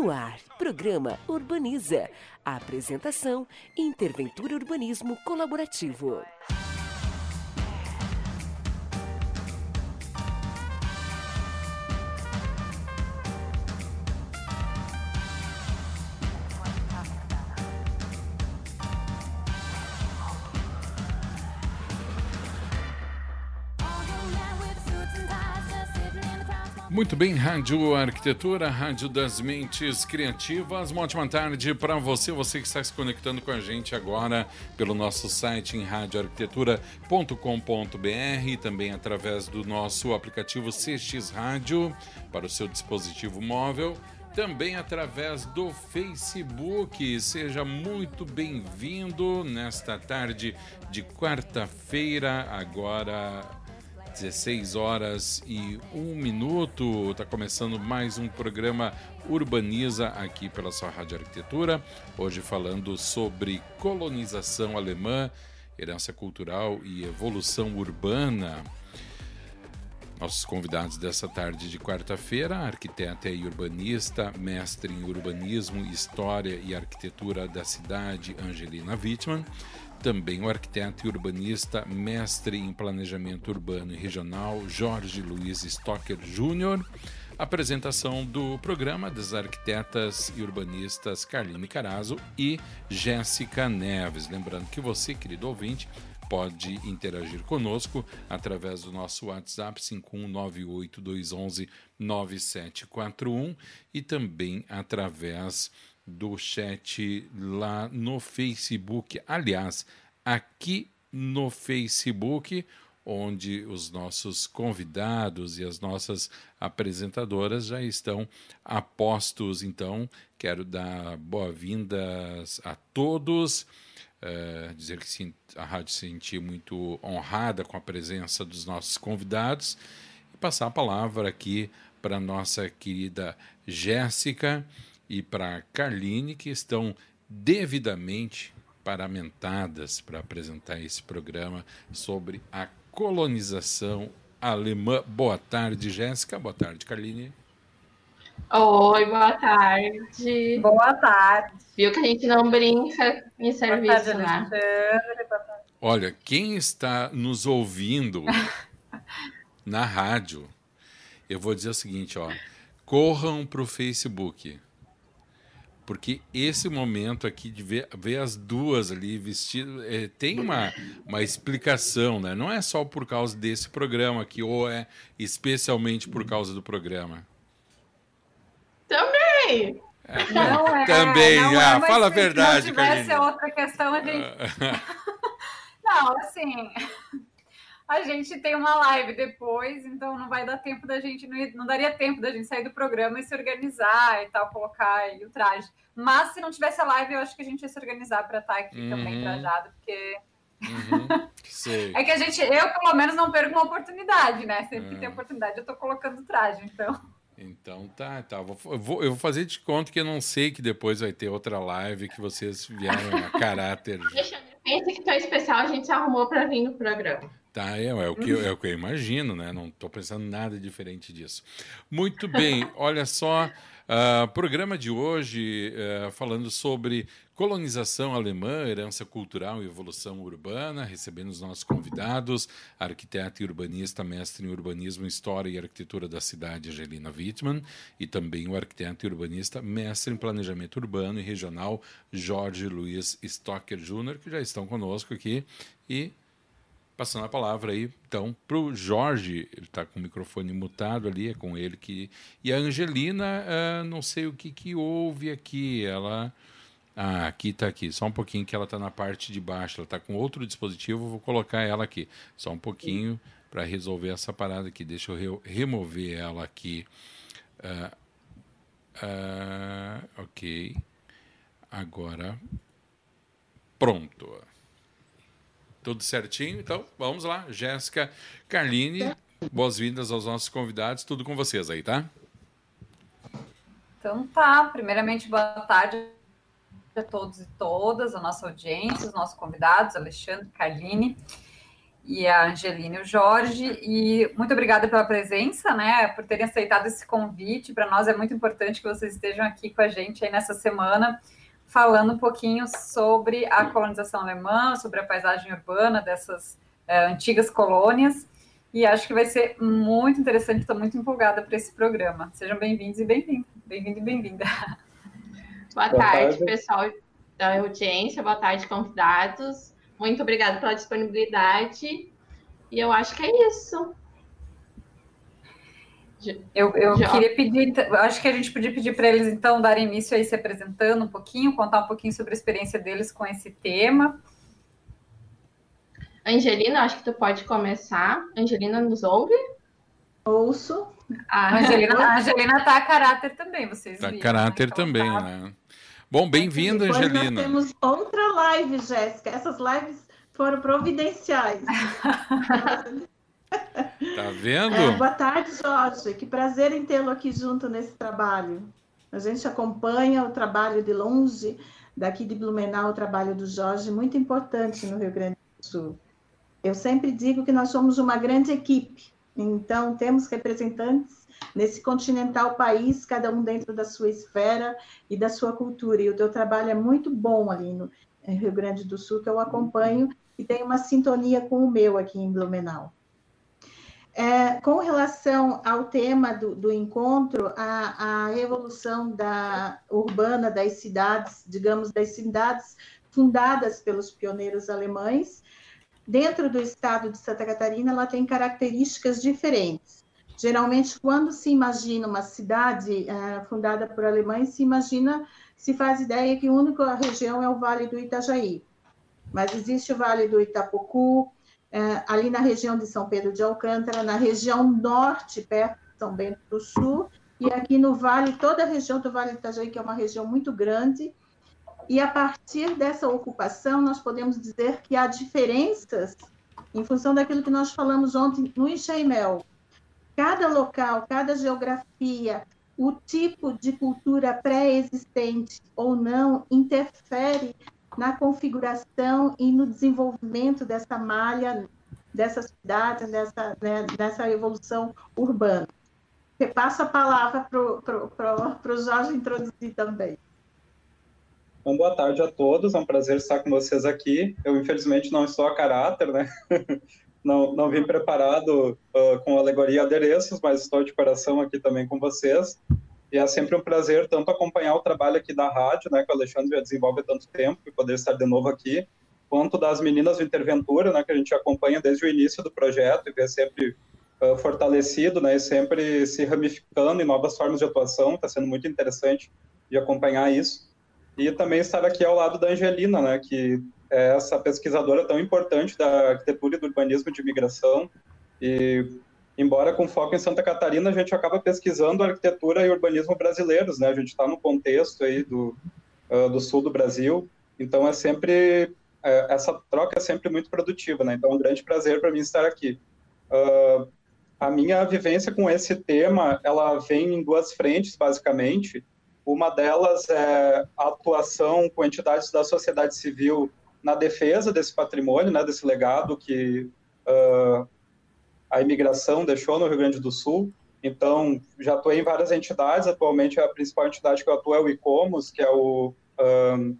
No ar, programa Urbaniza. A apresentação: Interventura Urbanismo Colaborativo. Muito bem, Rádio Arquitetura, Rádio das Mentes Criativas. Uma ótima tarde para você, você que está se conectando com a gente agora pelo nosso site em radioarquitetura.com.br, também através do nosso aplicativo CX Rádio para o seu dispositivo móvel, também através do Facebook. Seja muito bem-vindo nesta tarde de quarta-feira, agora 16 horas e 1 minuto. Está começando mais um programa Urbaniza aqui pela sua Rádio Arquitetura. Hoje falando sobre colonização alemã, herança cultural e evolução urbana. Nossos convidados dessa tarde de quarta-feira, arquiteta e urbanista, mestre em urbanismo, história e arquitetura da cidade, Angelina Wittmann também o arquiteto e urbanista, mestre em planejamento urbano e regional, Jorge Luiz Stocker Júnior. Apresentação do programa das arquitetas e urbanistas Carline Carazo e Jéssica Neves. Lembrando que você, querido ouvinte, pode interagir conosco através do nosso WhatsApp 51982119741 e também através do chat lá no Facebook. Aliás, aqui no Facebook, onde os nossos convidados e as nossas apresentadoras já estão a postos. Então, quero dar boas-vindas a todos. Uh, dizer que a rádio se sentiu muito honrada com a presença dos nossos convidados e passar a palavra aqui para nossa querida Jéssica e para Carline, que estão devidamente paramentadas para apresentar esse programa sobre a colonização alemã. Boa tarde, Jéssica. Boa tarde, Carline. Oi, boa tarde. Boa tarde. Viu que a gente não brinca em serviço, boa tarde, né? Olha, quem está nos ouvindo na rádio, eu vou dizer o seguinte, ó. Corram para o Facebook porque esse momento aqui de ver, ver as duas ali vestidas é, tem uma, uma explicação, né? Não é só por causa desse programa aqui, ou é especialmente por causa do programa. Também! É, não é, também, não ah, é, fala a verdade, Se tivesse outra questão, a gente... não, assim a gente tem uma live depois, então não vai dar tempo da gente, não, não, daria tempo da gente sair do programa e se organizar e tal, colocar aí o traje. Mas se não tivesse a live, eu acho que a gente ia se organizar para estar aqui uhum. também trajado, porque. Uhum. é que a gente, eu pelo menos não perco uma oportunidade, né? Sempre que tem é. oportunidade, eu tô colocando traje, então. Então tá, tá. Eu vou, eu vou fazer de conta que eu não sei que depois vai ter outra live que vocês vieram a caráter. Deixa, pensa que tão especial a gente se arrumou para vir no programa. Tá, é, é, o que, é o que eu imagino, né? Não estou pensando nada diferente disso. Muito bem, olha só, uh, programa de hoje uh, falando sobre colonização alemã, herança cultural e evolução urbana, recebendo os nossos convidados, arquiteta e urbanista, mestre em urbanismo, história e arquitetura da cidade, Angelina Wittmann, e também o arquiteto e urbanista, mestre em planejamento urbano e regional, Jorge Luiz Stocker Jr., que já estão conosco aqui e Passando a palavra aí, então, para o Jorge, ele está com o microfone mutado ali, é com ele que. E a Angelina, uh, não sei o que, que houve aqui. Ela. Ah, aqui está aqui. Só um pouquinho que ela está na parte de baixo. Ela está com outro dispositivo, vou colocar ela aqui. Só um pouquinho para resolver essa parada aqui. Deixa eu re remover ela aqui. Uh, uh, ok. agora pronto. Tudo certinho? Então, vamos lá. Jéssica, Carline, boas-vindas aos nossos convidados. Tudo com vocês aí, tá? Então tá. Primeiramente, boa tarde a todos e todas, a nossa audiência, os nossos convidados, Alexandre, Carline e a Angelina e o Jorge. E muito obrigada pela presença, né? Por terem aceitado esse convite. Para nós é muito importante que vocês estejam aqui com a gente aí nessa semana, falando um pouquinho sobre a colonização alemã, sobre a paisagem urbana dessas é, antigas colônias. E acho que vai ser muito interessante, estou muito empolgada para esse programa. Sejam bem-vindos e bem-vinda. Bem-vindo e bem-vinda. Boa, Boa tarde, tarde, pessoal da audiência. Boa tarde, convidados. Muito obrigada pela disponibilidade. E eu acho que é isso. Eu, eu queria pedir, acho que a gente podia pedir para eles, então, darem início aí se apresentando um pouquinho, contar um pouquinho sobre a experiência deles com esse tema. Angelina, acho que tu pode começar. Angelina nos ouve? Ouço. A Angelina, a Angelina está a caráter também, vocês Está a caráter né? então, também, tá. né? Bom, bem-vinda, Angelina. Nós temos outra live, Jéssica. Essas lives foram providenciais. tá vendo? É, boa tarde, Jorge. Que prazer em tê-lo aqui junto nesse trabalho. A gente acompanha o trabalho de longe, daqui de Blumenau, o trabalho do Jorge, muito importante no Rio Grande do Sul. Eu sempre digo que nós somos uma grande equipe, então temos representantes nesse continental país, cada um dentro da sua esfera e da sua cultura. E o teu trabalho é muito bom ali no Rio Grande do Sul, que eu acompanho e tem uma sintonia com o meu aqui em Blumenau. É, com relação ao tema do, do encontro, a, a evolução da, urbana das cidades, digamos, das cidades fundadas pelos pioneiros alemães, dentro do estado de Santa Catarina, ela tem características diferentes. Geralmente, quando se imagina uma cidade é, fundada por alemães, se imagina, se faz ideia que a única região é o Vale do Itajaí. Mas existe o Vale do Itapocu, é, ali na região de São Pedro de Alcântara, na região norte, perto de São Bento do Sul, e aqui no Vale, toda a região do Vale do Itajaí, que é uma região muito grande, e a partir dessa ocupação, nós podemos dizer que há diferenças em função daquilo que nós falamos ontem no Enxaimel, cada local, cada geografia, o tipo de cultura pré-existente ou não interfere na configuração e no desenvolvimento dessa malha, dessa cidade, dessa, né, dessa evolução urbana. Repasso a palavra para o Jorge introduzir também. Então, boa tarde a todos, é um prazer estar com vocês aqui. Eu, infelizmente, não estou a caráter, né? não, não vim preparado uh, com alegoria e adereços, mas estou de coração aqui também com vocês. E é sempre um prazer tanto acompanhar o trabalho aqui da rádio, né, que o Alexandre já desenvolve há tanto tempo, e poder estar de novo aqui, quanto das meninas do Interventura, né, que a gente acompanha desde o início do projeto e vê sempre uh, fortalecido, né, e sempre se ramificando em novas formas de atuação. Está sendo muito interessante de acompanhar isso. E também estar aqui ao lado da Angelina, né, que é essa pesquisadora tão importante da arquitetura e do urbanismo de imigração. E, embora com foco em Santa Catarina, a gente acaba pesquisando arquitetura e urbanismo brasileiros, né? A gente está no contexto aí do, uh, do sul do Brasil, então é sempre é, essa troca é sempre muito produtiva, né? Então é um grande prazer para mim estar aqui. Uh, a minha vivência com esse tema, ela vem em duas frentes, basicamente. Uma delas é a atuação com entidades da sociedade civil na defesa desse patrimônio, né, desse legado que uh, a imigração deixou no Rio Grande do Sul. Então, já atuei em várias entidades, atualmente a principal entidade que eu atuo é o ICOMOS, que é o, um,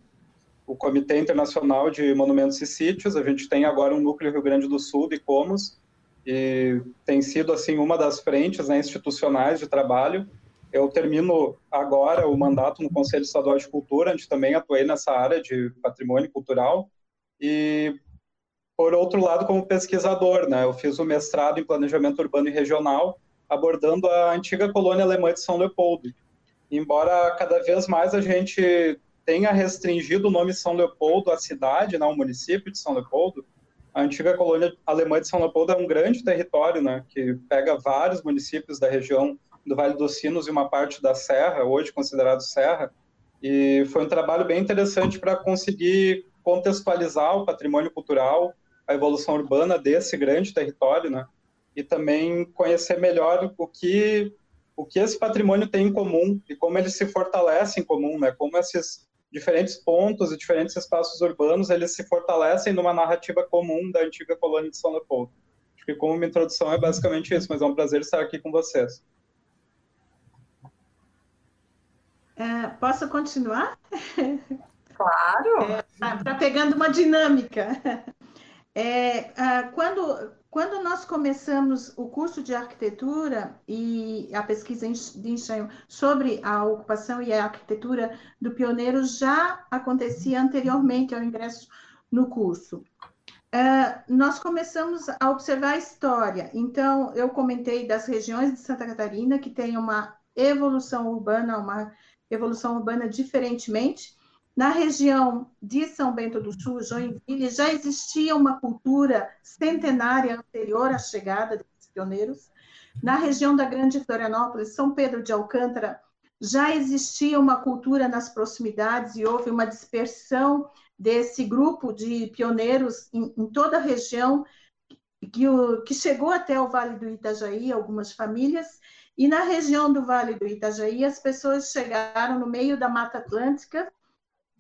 o Comitê Internacional de Monumentos e Sítios. A gente tem agora um núcleo Rio Grande do Sul do ICOMOS, e tem sido, assim, uma das frentes né, institucionais de trabalho. Eu termino agora o mandato no Conselho Estadual de Cultura, onde também atuei nessa área de patrimônio cultural. E, por outro lado, como pesquisador, né, eu fiz o mestrado em Planejamento Urbano e Regional, abordando a antiga colônia alemã de São Leopoldo. Embora cada vez mais a gente tenha restringido o nome São Leopoldo à cidade, né, ao município de São Leopoldo, a antiga colônia alemã de São Leopoldo é um grande território, né, que pega vários municípios da região do Vale dos Sinos e uma parte da Serra, hoje considerado Serra, E foi um trabalho bem interessante para conseguir contextualizar o patrimônio cultural, a evolução urbana desse grande território, né? E também conhecer melhor o que o que esse patrimônio tem em comum e como ele se fortalece em comum, né? Como esses diferentes pontos e diferentes espaços urbanos eles se fortalecem numa narrativa comum da antiga colônia de São Leopoldo. Acho que como uma introdução é basicamente isso, mas é um prazer estar aqui com vocês. É, posso continuar? Claro. Está é, tá pegando uma dinâmica. É, quando, quando nós começamos o curso de arquitetura e a pesquisa de engenho sobre a ocupação e a arquitetura do pioneiro já acontecia anteriormente ao ingresso no curso. Uh, nós começamos a observar a história. Então, eu comentei das regiões de Santa Catarina que tem uma evolução urbana, uma evolução urbana diferentemente. Na região de São Bento do Sul, Joinville, já existia uma cultura centenária anterior à chegada desses pioneiros. Na região da Grande Florianópolis, São Pedro de Alcântara, já existia uma cultura nas proximidades e houve uma dispersão desse grupo de pioneiros em, em toda a região, que, o, que chegou até o Vale do Itajaí, algumas famílias, e na região do Vale do Itajaí, as pessoas chegaram no meio da Mata Atlântica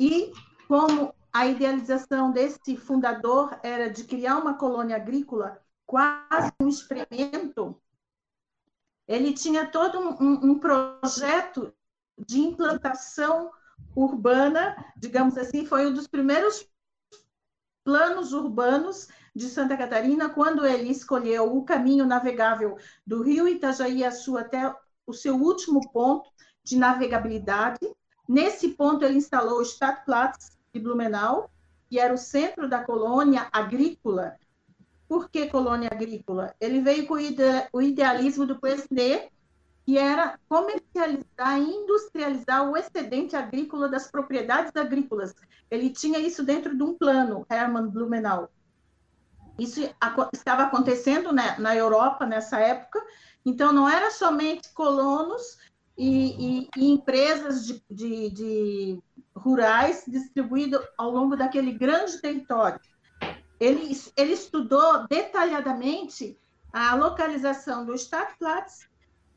e, como a idealização desse fundador era de criar uma colônia agrícola, quase um experimento, ele tinha todo um, um projeto de implantação urbana, digamos assim, foi um dos primeiros planos urbanos de Santa Catarina, quando ele escolheu o caminho navegável do rio Itajaí-Açu até o seu último ponto de navegabilidade. Nesse ponto, ele instalou o Stadtplatz de Blumenau, que era o centro da colônia agrícola. Por que colônia agrícola? Ele veio com o idealismo do Quesnay, que era comercializar e industrializar o excedente agrícola das propriedades agrícolas. Ele tinha isso dentro de um plano, Hermann Blumenau. Isso estava acontecendo né, na Europa nessa época, então não era somente colonos e, e, e empresas de, de, de rurais distribuídas ao longo daquele grande território. Ele, ele estudou detalhadamente a localização do Stadtplatz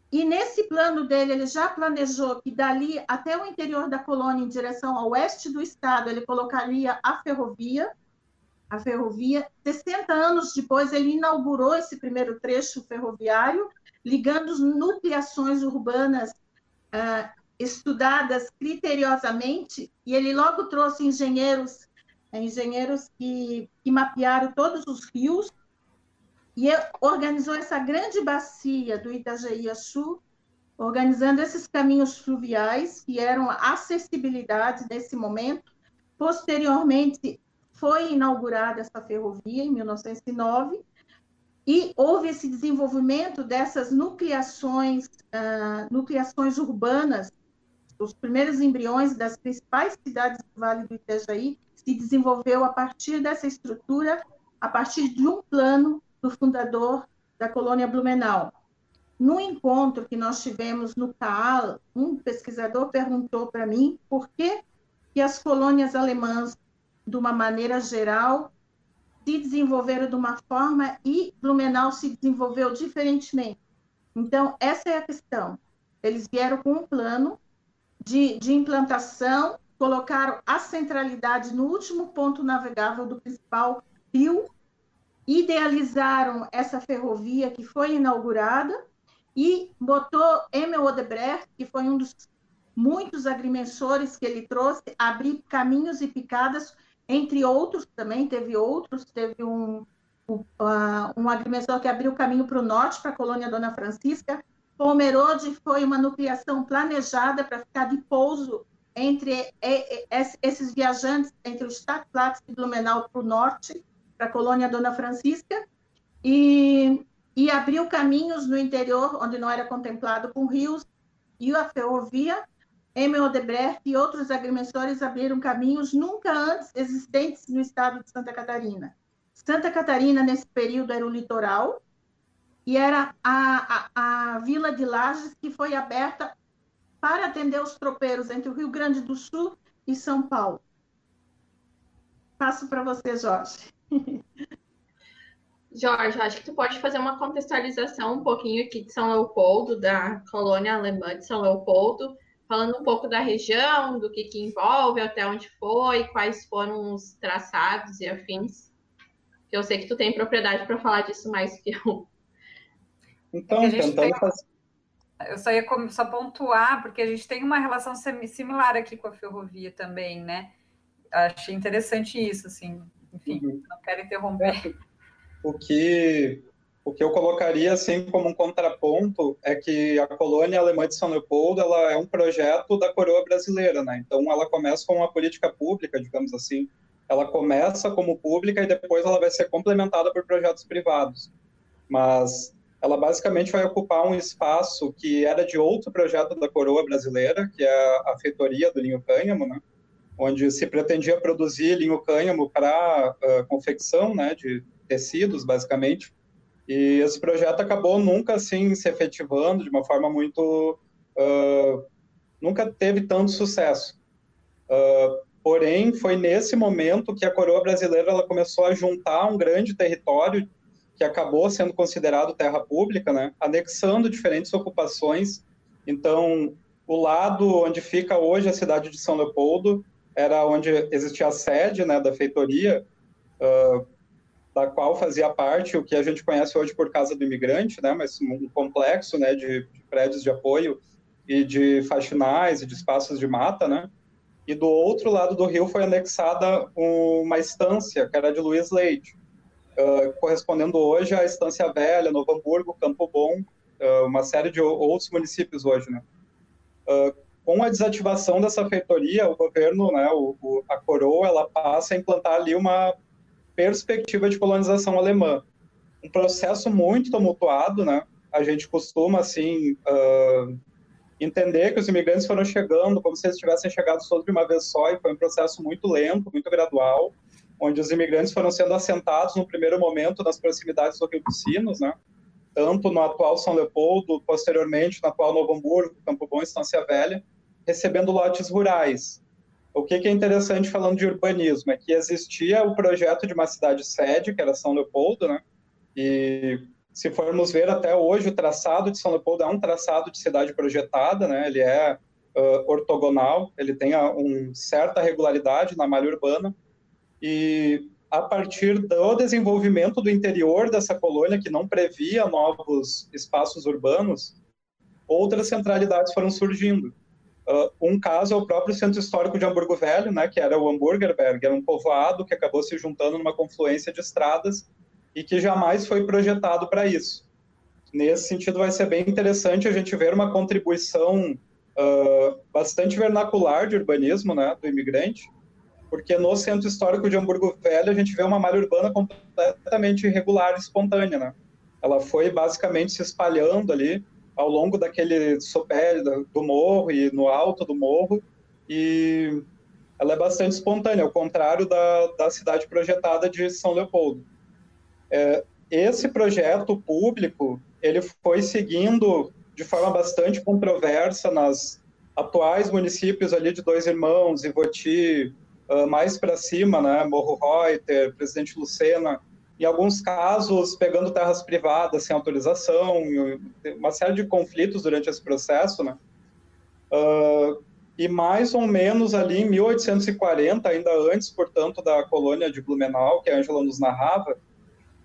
e nesse plano dele, ele já planejou que dali até o interior da colônia, em direção ao oeste do estado, ele colocaria a ferrovia. A ferrovia. 60 anos depois, ele inaugurou esse primeiro trecho ferroviário, ligando as nucleações urbanas uh, estudadas criteriosamente, e ele logo trouxe engenheiros, engenheiros que, que mapearam todos os rios e organizou essa grande bacia do Itajaí-Açu, organizando esses caminhos fluviais que eram acessibilidade nesse momento. Posteriormente, foi inaugurada essa ferrovia em 1909 e houve esse desenvolvimento dessas nucleações, uh, nucleações urbanas. Os primeiros embriões das principais cidades do Vale do Itajaí se desenvolveu a partir dessa estrutura, a partir de um plano do fundador da colônia Blumenau. No encontro que nós tivemos no CAAL, um pesquisador perguntou para mim por que, que as colônias alemãs, de uma maneira geral, se desenvolveram de uma forma e Blumenau se desenvolveu diferentemente. Então, essa é a questão. Eles vieram com um plano de, de implantação, colocaram a centralidade no último ponto navegável do principal rio idealizaram essa ferrovia que foi inaugurada e botou Emil Odebrecht, que foi um dos muitos agrimensores que ele trouxe, abrir caminhos e picadas, entre outros também, teve outros, teve um, um, agrimensor que abriu o caminho para o norte, para a colônia Dona Francisca, Pomerode foi uma nucleação planejada para ficar de pouso entre esses viajantes, entre o Stadtplatz e Blumenau para o norte, para a colônia Dona Francisca, e, e abriu caminhos no interior, onde não era contemplado com rios, e a ferrovia, Emil Odebrecht e outros agrimensores abriram caminhos nunca antes existentes no estado de Santa Catarina. Santa Catarina, nesse período, era o litoral, e era a, a, a vila de Lages que foi aberta para atender os tropeiros entre o Rio Grande do Sul e São Paulo. Passo para você, Jorge. Jorge, acho que tu pode fazer uma contextualização um pouquinho aqui de São Leopoldo, da colônia alemã de São Leopoldo, falando um pouco da região, do que, que envolve, até onde foi, quais foram os traçados e afins. Eu sei que tu tem propriedade para falar disso mais que eu. Então, é tentando tem... fazer. Eu só ia só pontuar, porque a gente tem uma relação similar aqui com a ferrovia também, né? Achei interessante isso, assim. Enfim, uhum. não quero interromper. O que o que eu colocaria assim como um contraponto é que a colônia alemã de São Leopoldo ela é um projeto da coroa brasileira, né? Então ela começa com uma política pública, digamos assim. Ela começa como pública e depois ela vai ser complementada por projetos privados. Mas ela basicamente vai ocupar um espaço que era de outro projeto da coroa brasileira, que é a feitoria do linho cânhamo, né? Onde se pretendia produzir linho cânhamo para uh, confecção, né, de tecidos, basicamente e esse projeto acabou nunca assim se efetivando de uma forma muito. Uh, nunca teve tanto sucesso. Uh, porém, foi nesse momento que a coroa brasileira ela começou a juntar um grande território que acabou sendo considerado terra pública, né, anexando diferentes ocupações. Então, o lado onde fica hoje a cidade de São Leopoldo era onde existia a sede né, da feitoria, uh, da qual fazia parte o que a gente conhece hoje por Casa do Imigrante, né, mas um complexo né, de, de prédios de apoio e de faxinais e de espaços de mata, né? E do outro lado do rio foi anexada uma estância, que era de Luiz Leite, uh, correspondendo hoje à Estância Velha, Novo Hamburgo, Campo Bom, uh, uma série de outros municípios hoje, né? Uh, com a desativação dessa feitoria, o governo, né, o, o, a coroa, ela passa a implantar ali uma perspectiva de colonização alemã. Um processo muito tumultuado, né? A gente costuma, assim, uh, entender que os imigrantes foram chegando como se eles tivessem chegado todos de uma vez só, e foi um processo muito lento, muito gradual, onde os imigrantes foram sendo assentados no primeiro momento nas proximidades do Rio dos Sinos, né? Tanto no atual São Leopoldo, posteriormente no atual Novo Hamburgo, Campo Bom e Estância Velha, recebendo lotes rurais. O que, que, é interessante falando de urbanismo é que existia o projeto de uma cidade sede, que era São Leopoldo, né? E se formos ver até hoje, o traçado de São Leopoldo é um traçado de cidade projetada, né? Ele é uh, ortogonal, ele tem uma um certa regularidade na malha urbana. E a partir do desenvolvimento do interior dessa colônia, que não previa novos espaços urbanos, outras centralidades foram surgindo. Uh, um caso é o próprio Centro Histórico de Hamburgo Velho, né, que era o Hamburgerberg, era um povoado que acabou se juntando numa confluência de estradas e que jamais foi projetado para isso. Nesse sentido, vai ser bem interessante a gente ver uma contribuição uh, bastante vernacular de urbanismo né, do imigrante, porque no Centro Histórico de Hamburgo Velho a gente vê uma malha urbana completamente irregular e espontânea. Né? Ela foi basicamente se espalhando ali ao longo daquele sopé do morro e no alto do morro, e ela é bastante espontânea, ao contrário da, da cidade projetada de São Leopoldo. É, esse projeto público, ele foi seguindo de forma bastante controversa nas atuais municípios ali de Dois Irmãos, Ivoti, uh, mais para cima, né, Morro Reuter, Presidente Lucena, em alguns casos pegando terras privadas sem autorização, uma série de conflitos durante esse processo, né? Uh, e mais ou menos ali em 1840, ainda antes, portanto, da colônia de Blumenau, que a Angela nos narrava,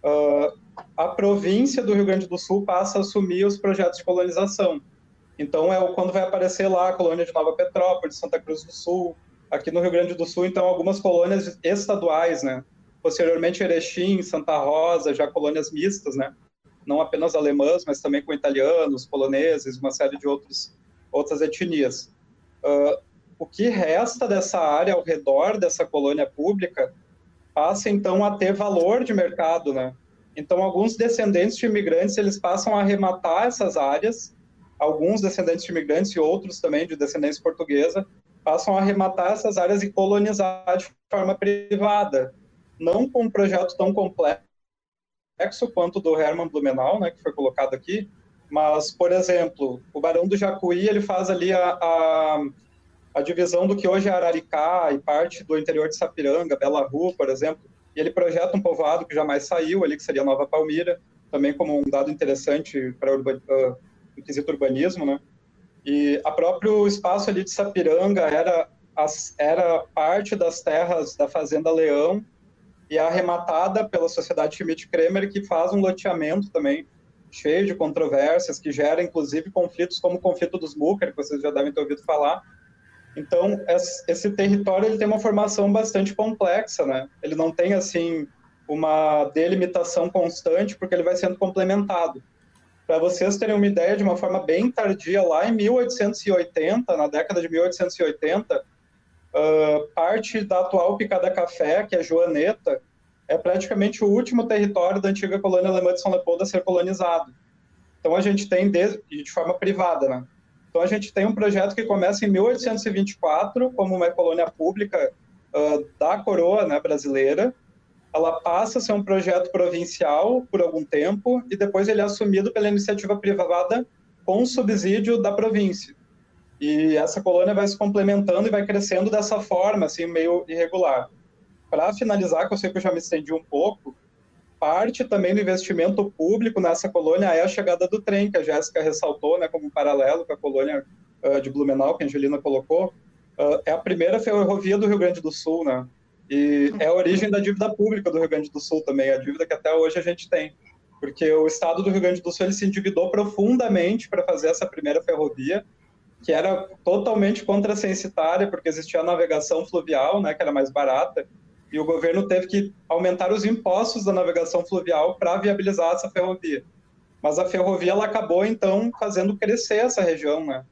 uh, a província do Rio Grande do Sul passa a assumir os projetos de colonização. Então, é quando vai aparecer lá a colônia de Nova Petrópolis, Santa Cruz do Sul, aqui no Rio Grande do Sul, então, algumas colônias estaduais, né? Posteriormente, Erechim, Santa Rosa, já colônias mistas, né? Não apenas alemãs, mas também com italianos, poloneses, uma série de outros, outras etnias. Uh, o que resta dessa área ao redor dessa colônia pública passa, então, a ter valor de mercado, né? Então, alguns descendentes de imigrantes, eles passam a arrematar essas áreas, alguns descendentes de imigrantes e outros também de descendência portuguesa, passam a arrematar essas áreas e colonizar de forma privada, não com um projeto tão complexo quanto do Hermann Blumenau, né, que foi colocado aqui, Mas, por exemplo, o Barão do Jacuí, ele faz ali a, a, a divisão do que hoje é Araricá e parte do interior de Sapiranga, Bela Rua, por exemplo, e ele projeta um povoado que jamais saiu ali, que seria Nova Palmira, também como um dado interessante para o uh, quesito urbanismo, né? E a próprio espaço ali de Sapiranga era, era parte das terras da Fazenda Leão e é arrematada pela Sociedade Schmidt-Kremer, que faz um loteamento também cheio de controvérsias, que gera inclusive conflitos como o conflito dos Mucker, que vocês já devem ter ouvido falar. Então, esse território ele tem uma formação bastante complexa, né? Ele não tem assim uma delimitação constante, porque ele vai sendo complementado. Para vocês terem uma ideia, de uma forma bem tardia, lá em 1880, na década de 1880, uh, parte da atual Picada Café, que é Joaneta, é praticamente o último território da antiga colônia alemã de São Leopoldo a ser colonizado. Então a gente tem, de, de forma privada, né? Então a gente tem um projeto que começa em 1824 como uma colônia pública uh, da coroa né, brasileira. Ela passa a ser um projeto provincial por algum tempo e depois ele é assumido pela iniciativa privada com subsídio da província. E essa colônia vai se complementando e vai crescendo dessa forma, assim, meio irregular para finalizar, que eu sei que eu já me estendi um pouco, parte também do investimento público nessa colônia é a chegada do trem, que a Jéssica ressaltou, né, como um paralelo com a colônia uh, de Blumenau, que a Angelina colocou. Uh, é a primeira ferrovia do Rio Grande do Sul, né? E é a origem da dívida pública do Rio Grande do Sul também, a dívida que até hoje a gente tem. Porque o estado do Rio Grande do Sul ele se endividou profundamente para fazer essa primeira ferrovia, que era totalmente contracensitária, porque existia a navegação fluvial, né, que era mais barata, e o governo teve que aumentar os impostos da navegação fluvial para viabilizar essa ferrovia. Mas a ferrovia ela acabou então fazendo crescer essa região, né?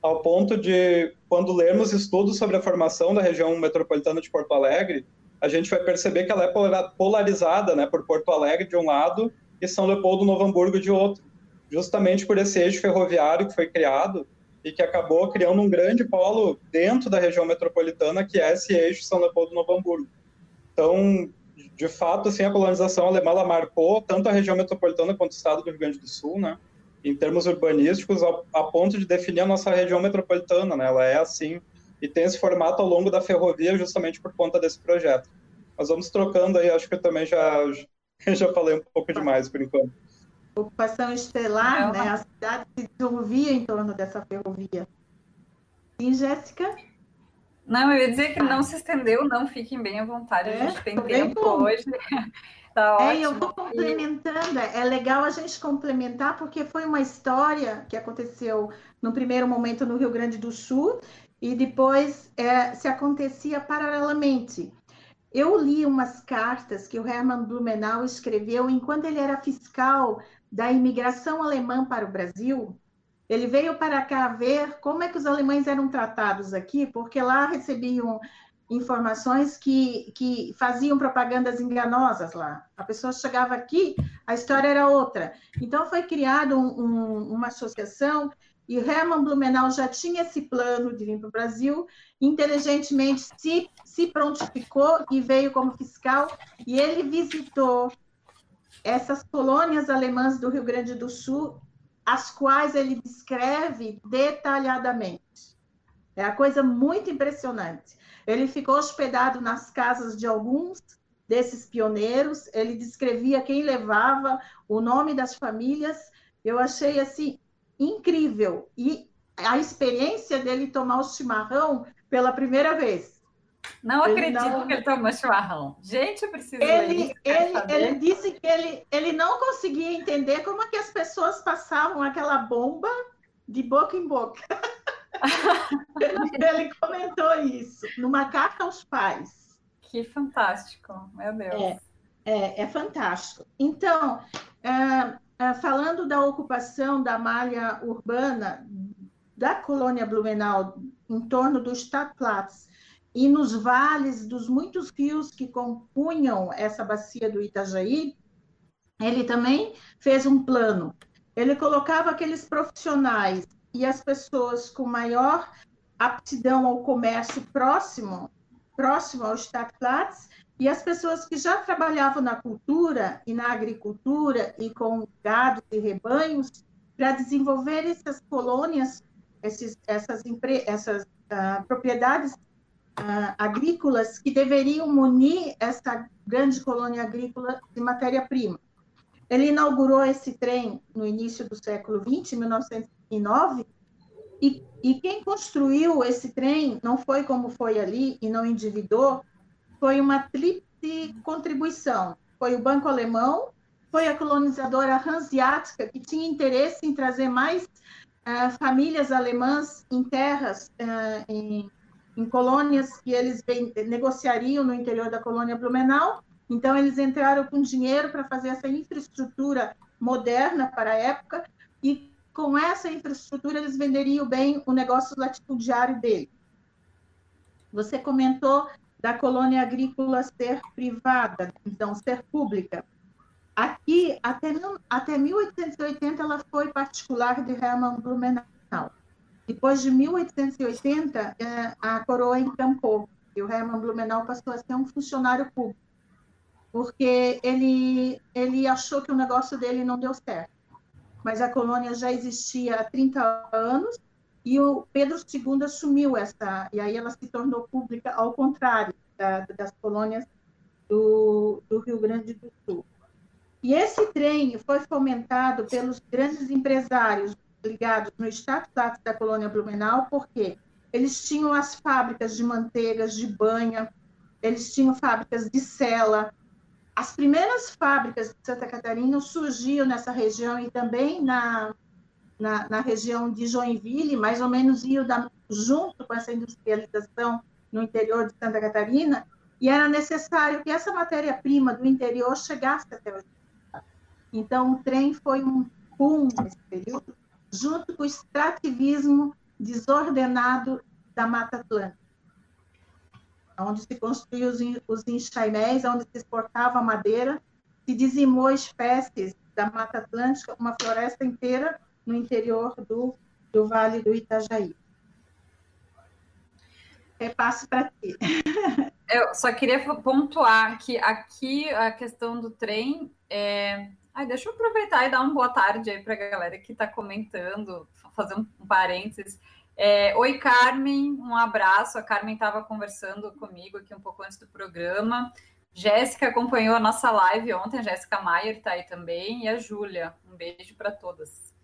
Ao ponto de quando lermos estudos sobre a formação da região metropolitana de Porto Alegre, a gente vai perceber que ela é polarizada, né, por Porto Alegre de um lado e São Leopoldo Novo Hamburgo de outro, justamente por esse eixo ferroviário que foi criado e que acabou criando um grande polo dentro da região metropolitana, que é esse eixo São Leopoldo Novo Hamburgo. Então, de fato, assim, a colonização alemã marcou tanto a região metropolitana quanto o estado do Rio Grande do Sul, né? Em termos urbanísticos, a, a ponto de definir a nossa região metropolitana, né? Ela é assim e tem esse formato ao longo da ferrovia justamente por conta desse projeto. Mas vamos trocando aí, acho que eu também já já falei um pouco demais por enquanto. Ocupação estelar, né? A cidade se desenvolvia em torno dessa ferrovia. E Jéssica? Não, eu ia dizer que não se estendeu, não fiquem bem à vontade, é, a gente tem tempo bom. hoje. Tá é, eu vou complementando, é legal a gente complementar, porque foi uma história que aconteceu no primeiro momento no Rio Grande do Sul e depois é, se acontecia paralelamente. Eu li umas cartas que o Hermann Blumenau escreveu enquanto ele era fiscal da imigração alemã para o Brasil, ele veio para cá ver como é que os alemães eram tratados aqui, porque lá recebiam informações que, que faziam propagandas enganosas lá. A pessoa chegava aqui, a história era outra. Então foi criada um, um, uma associação e Hermann Blumenau já tinha esse plano de vir para o Brasil, inteligentemente se, se prontificou e veio como fiscal, e ele visitou essas colônias alemãs do Rio Grande do Sul as quais ele descreve detalhadamente. É a coisa muito impressionante. Ele ficou hospedado nas casas de alguns desses pioneiros, ele descrevia quem levava, o nome das famílias. Eu achei assim incrível e a experiência dele tomar o chimarrão pela primeira vez. Não ele acredito não... que ele tomou chimarrão. Gente, eu preciso ele, ele, ele disse que ele, ele não conseguia entender como é que as pessoas passavam aquela bomba de boca em boca. ele comentou isso numa carta aos pais. Que fantástico, meu Deus. É, é, é fantástico. Então, é, falando da ocupação da malha urbana da colônia Blumenau em torno do Stadtplatz e nos vales dos muitos rios que compunham essa bacia do Itajaí, ele também fez um plano. Ele colocava aqueles profissionais e as pessoas com maior aptidão ao comércio próximo, próximo ao Stadtplatz, e as pessoas que já trabalhavam na cultura e na agricultura e com gado e rebanhos para desenvolver essas colônias, esses, essas, essas uh, propriedades uh, agrícolas que deveriam munir essa grande colônia agrícola de matéria-prima. Ele inaugurou esse trem no início do século XX, 1909, e, e quem construiu esse trem não foi como foi ali e não endividou, foi uma tríplice contribuição. Foi o Banco Alemão, foi a colonizadora Hanseática, que tinha interesse em trazer mais uh, famílias alemãs em terras, uh, em, em, colônias que eles negociariam no interior da colônia Blumenau. Então, eles entraram com dinheiro para fazer essa infraestrutura moderna para a época, e com essa infraestrutura eles venderiam bem o negócio latifundiário dele. Você comentou da colônia agrícola ser privada, então ser pública. Aqui, até, até 1880, ela foi particular de Hermann Blumenau. Depois de 1880, é, a coroa encampou e o Hermann Blumenau passou a ser um funcionário público, porque ele, ele achou que o negócio dele não deu certo. Mas a colônia já existia há 30 anos e o Pedro II assumiu essa, e aí ela se tornou pública, ao contrário da, das colônias do, do Rio Grande do Sul. E esse trem foi fomentado pelos grandes empresários ligados no status da colônia Blumenau, porque eles tinham as fábricas de manteigas, de banha, eles tinham fábricas de sela. As primeiras fábricas de Santa Catarina surgiam nessa região e também na, na, na região de Joinville, mais ou menos iam da, junto com essa industrialização no interior de Santa Catarina, e era necessário que essa matéria-prima do interior chegasse até o então, o trem foi um boom nesse período, junto com o extrativismo desordenado da Mata Atlântica, onde se construíam os, os enxainéis, onde se exportava madeira, se dizimou espécies da Mata Atlântica, uma floresta inteira no interior do, do Vale do Itajaí. Repasso para ti. Eu só queria pontuar que aqui a questão do trem é, Ai, deixa eu aproveitar e dar uma boa tarde aí para a galera que está comentando, fazer um parênteses. É, Oi, Carmen, um abraço. A Carmen estava conversando comigo aqui um pouco antes do programa. Jéssica acompanhou a nossa live ontem, a Jéssica Maier está aí também, e a Júlia. Um beijo para todas.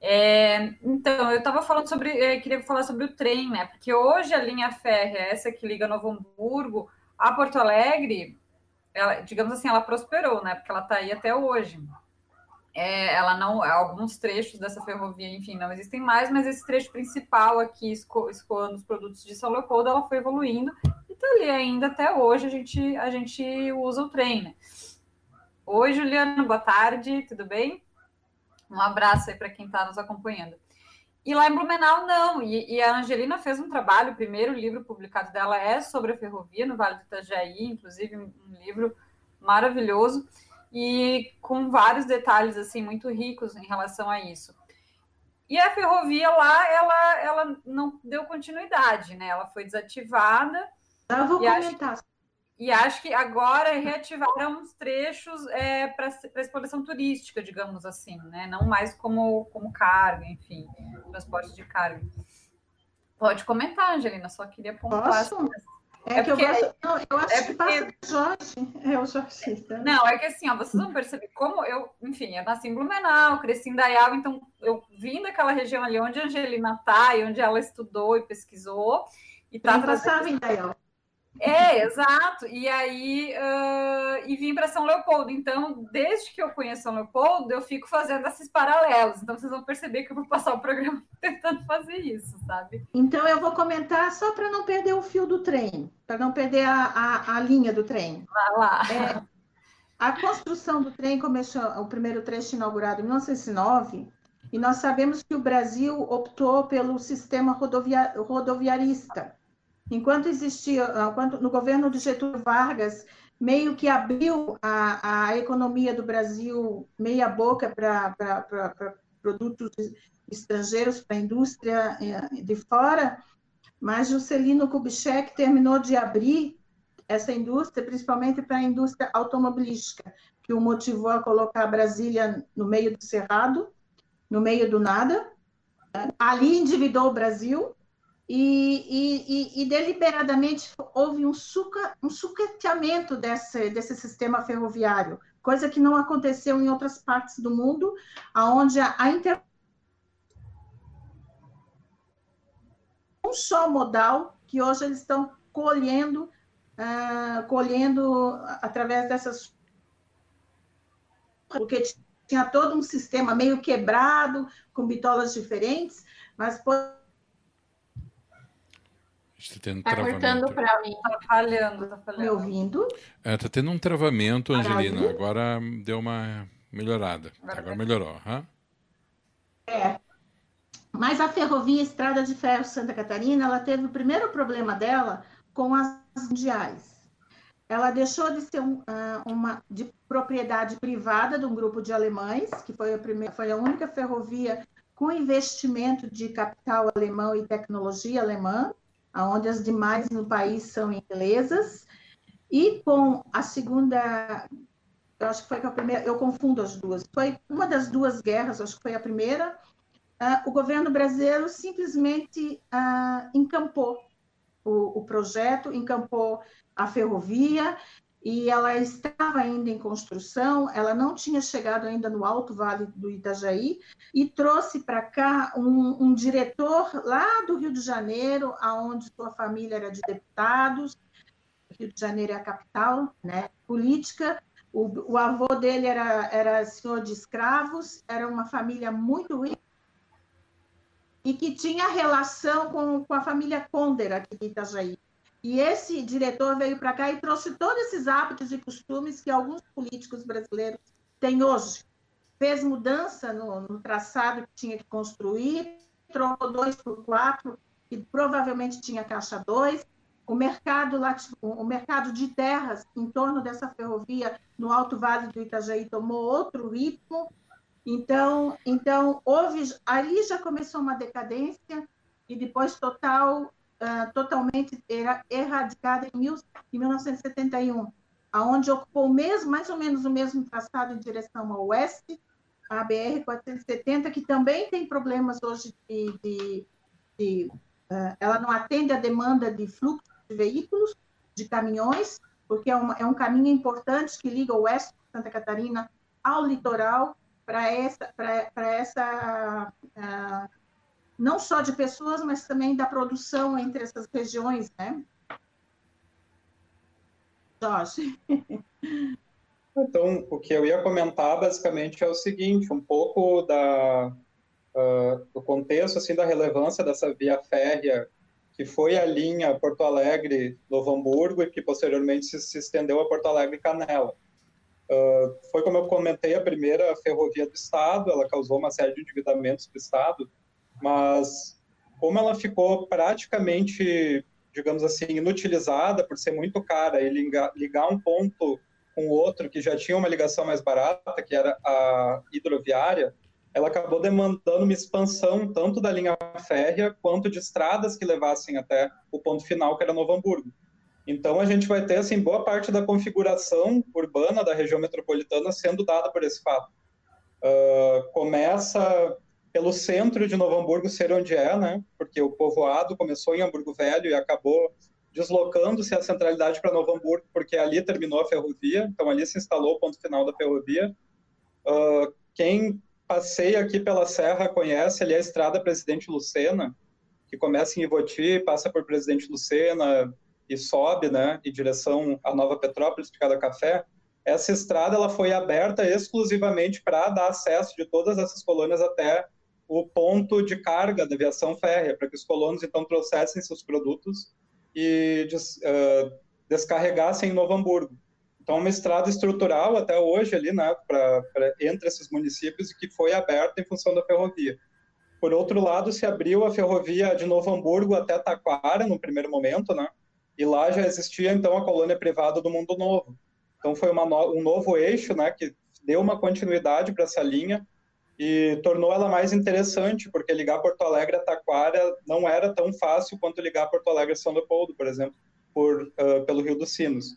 É, então, eu estava falando sobre, é, queria falar sobre o trem, né? Porque hoje a linha férrea, essa que liga Novo Hamburgo a Porto Alegre, ela, digamos assim, ela prosperou, né? Porque ela está aí até hoje. É, ela não, alguns trechos dessa ferrovia, enfim, não existem mais, mas esse trecho principal aqui, esco, escoando os produtos de São Leopoldo, ela foi evoluindo e está ali ainda até hoje. A gente, a gente usa o trem, né? Oi, Juliana, boa tarde, tudo bem? Um abraço aí para quem está nos acompanhando. E lá em Blumenau, não. E, e, a Angelina fez um trabalho, o primeiro livro publicado dela é sobre a ferrovia no Vale do Itajaí, inclusive um, livro maravilhoso e com vários detalhes assim muito ricos em relação a isso. E a ferrovia lá, ela, ela não deu continuidade, né? Ela foi desativada. Eu vou comentar. Acho, e acho que agora reativaram os trechos é, para exploração turística, digamos assim, né? Não mais como, como carga, enfim, transporte de carga. Pode comentar, Angelina, só queria pontuar. Posso? É, é que porque, eu, gosto, não, eu acho é que passa porque... Jorge, é o Jorge. Não, é que assim, ó, vocês vão perceber como eu, enfim, eu nasci em Blumenau, cresci em Dayal, então eu vim daquela região ali onde a Angelina está e onde ela estudou e pesquisou. E tá trazendo... em Dayal. É, exato. E aí, uh, e vim para São Leopoldo. Então, desde que eu conheço São Leopoldo, eu fico fazendo esses paralelos. Então, vocês vão perceber que eu vou passar o programa tentando fazer isso, sabe? Então, eu vou comentar só para não perder o fio do trem, para não perder a, a, a, linha do trem. Vai lá. É, a construção do trem começou, o primeiro trecho inaugurado em 1909, e nós sabemos que o Brasil optou pelo sistema rodovia, rodoviarista Enquanto existia, enquanto, no governo de Getúlio Vargas, meio que abriu a, a economia do Brasil meia boca para produtos estrangeiros, para a indústria eh, de fora, mas Juscelino Kubitschek terminou de abrir essa indústria, principalmente para a indústria automobilística, que o motivou a colocar Brasília no meio do Cerrado, no meio do nada. Ali endividou o Brasil e, e, e, deliberadamente houve um, suca, um sucateamento desse, desse sistema ferroviário, coisa que não aconteceu em outras partes do mundo, onde a, a inter... um só modal que hoje eles estão colhendo, uh, colhendo através dessas porque tinha todo um sistema meio quebrado, com bitolas diferentes, mas Está tendo tá cortando para mim. Tá falhando, tá falhando. Me ouvindo? É, tá tendo um travamento, Angelina. Agora deu uma melhorada. Agora melhorou. Uhum. É. Mas a ferrovia Estrada de Ferro Santa Catarina, ela teve o primeiro problema dela com as mundiais. Ela deixou de ser um, uh, uma de propriedade privada de um grupo de alemães, que foi a primeira, foi a única ferrovia com investimento de capital alemão e tecnologia alemã, aonde as demais no país são inglesas, e com a segunda, eu acho que foi a primeira, eu confundo as duas, foi uma das duas guerras, acho que foi a primeira, uh, o governo brasileiro simplesmente uh, encampou o, o projeto, encampou a ferrovia, e ela estava ainda em construção, ela não tinha chegado ainda no Alto Vale do Itajaí, e trouxe para cá um, um, diretor lá do Rio de Janeiro, aonde sua família era de deputados, Rio de Janeiro é a capital né, política, o, o avô dele era, era senhor de escravos, era uma família muito rica, e que tinha relação com, com a família Conder aqui de Itajaí. E esse diretor veio para cá e trouxe todos esses hábitos e costumes que alguns políticos brasileiros têm hoje. Fez mudança no, no traçado que tinha que construir, trocou dois por quatro, que provavelmente tinha caixa dois. O mercado, o mercado de terras em torno dessa ferrovia no Alto Vale do Itajaí tomou outro ritmo. Então, então houve ali já começou uma decadência e depois total uh, totalmente era erradicada em, em 1971, aonde ocupou mesmo, mais ou menos o mesmo traçado em direção ao oeste, a BR-470, que também tem problemas hoje de... de, de uh, ela não atende a demanda de fluxo de veículos, de caminhões, porque é, uma, é um caminho importante que liga o oeste de Santa Catarina ao litoral, para essa, pra, essa uh, não só de pessoas, mas também da produção entre essas regiões, né? Jorge. Então, o que eu ia comentar basicamente é o seguinte, um pouco da, uh, do contexto, assim, da relevância dessa via férrea que foi a linha Porto Alegre-Novo Hamburgo e que posteriormente se, se estendeu a Porto Alegre-Canela. Uh, foi, como eu comentei, a primeira ferrovia do Estado, ela causou uma série de endividamentos para o Estado, mas como ela ficou praticamente, digamos assim, inutilizada por ser muito cara e ligar, um ponto com o outro que já tinha uma ligação mais barata, que era a hidroviária, ela acabou demandando uma expansão tanto da linha férrea quanto de estradas que levassem até o ponto final, que era Novo Hamburgo. Então a gente vai ter assim boa parte da configuração urbana da região metropolitana sendo dada por esse fato. Uh, começa pelo centro de Novo Hamburgo ser onde é, né? Porque o povoado começou em Hamburgo Velho e acabou deslocando-se a centralidade para Novo Hamburgo, porque ali terminou a ferrovia, então ali se instalou o ponto final da ferrovia. Uh, quem passeia aqui pela serra conhece ali a estrada Presidente Lucena, que começa em Ivoti, passa por Presidente Lucena e sobe, né, em direção à Nova Petrópolis, Picada Café. Essa estrada ela foi aberta exclusivamente para dar acesso de todas essas colônias até o ponto de carga da aviação férrea, para que os colonos então trouxessem seus produtos e des, uh, descarregassem em Novo Hamburgo. Então, uma estrada estrutural até hoje ali, né, pra, pra, entre esses municípios que foi aberta em função da ferrovia. Por outro lado, se abriu a ferrovia de Novo Hamburgo até Taquara, no primeiro momento, né, e lá já existia então a colônia privada do Mundo Novo. Então, foi no, um novo eixo, né, que deu uma continuidade para essa linha e tornou ela mais interessante, porque ligar Porto Alegre a Taquara não era tão fácil quanto ligar Porto Alegre a São Leopoldo, por exemplo, por, uh, pelo Rio dos Sinos.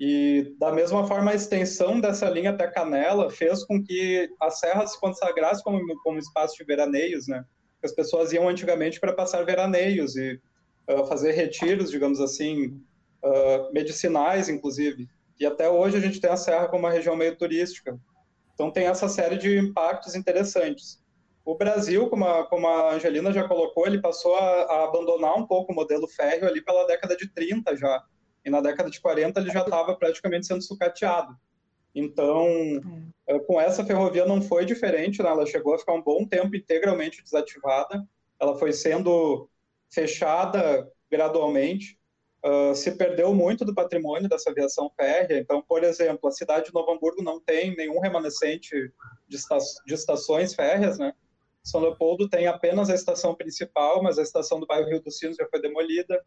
E, da mesma forma, a extensão dessa linha até Canela fez com que a serra se consagrasse como, como espaço de veraneios, né? As pessoas iam antigamente para passar veraneios e uh, fazer retiros, digamos assim, uh, medicinais, inclusive. E até hoje a gente tem a serra como uma região meio turística. Então tem essa série de impactos interessantes. O Brasil, como a, como a Angelina já colocou, ele passou a, a abandonar um pouco o modelo férreo ali pela década de 30 já. E na década de 40 ele já estava praticamente sendo sucateado. Então, é. com essa ferrovia não foi diferente, né? ela chegou a ficar um bom tempo integralmente desativada, ela foi sendo fechada gradualmente, uh, se perdeu muito do patrimônio dessa aviação férrea. Então, por exemplo, a cidade de Novo Hamburgo não tem nenhum remanescente de, esta de estações férreas, né? São Leopoldo tem apenas a estação principal, mas a estação do bairro Rio dos Sinos já foi demolida.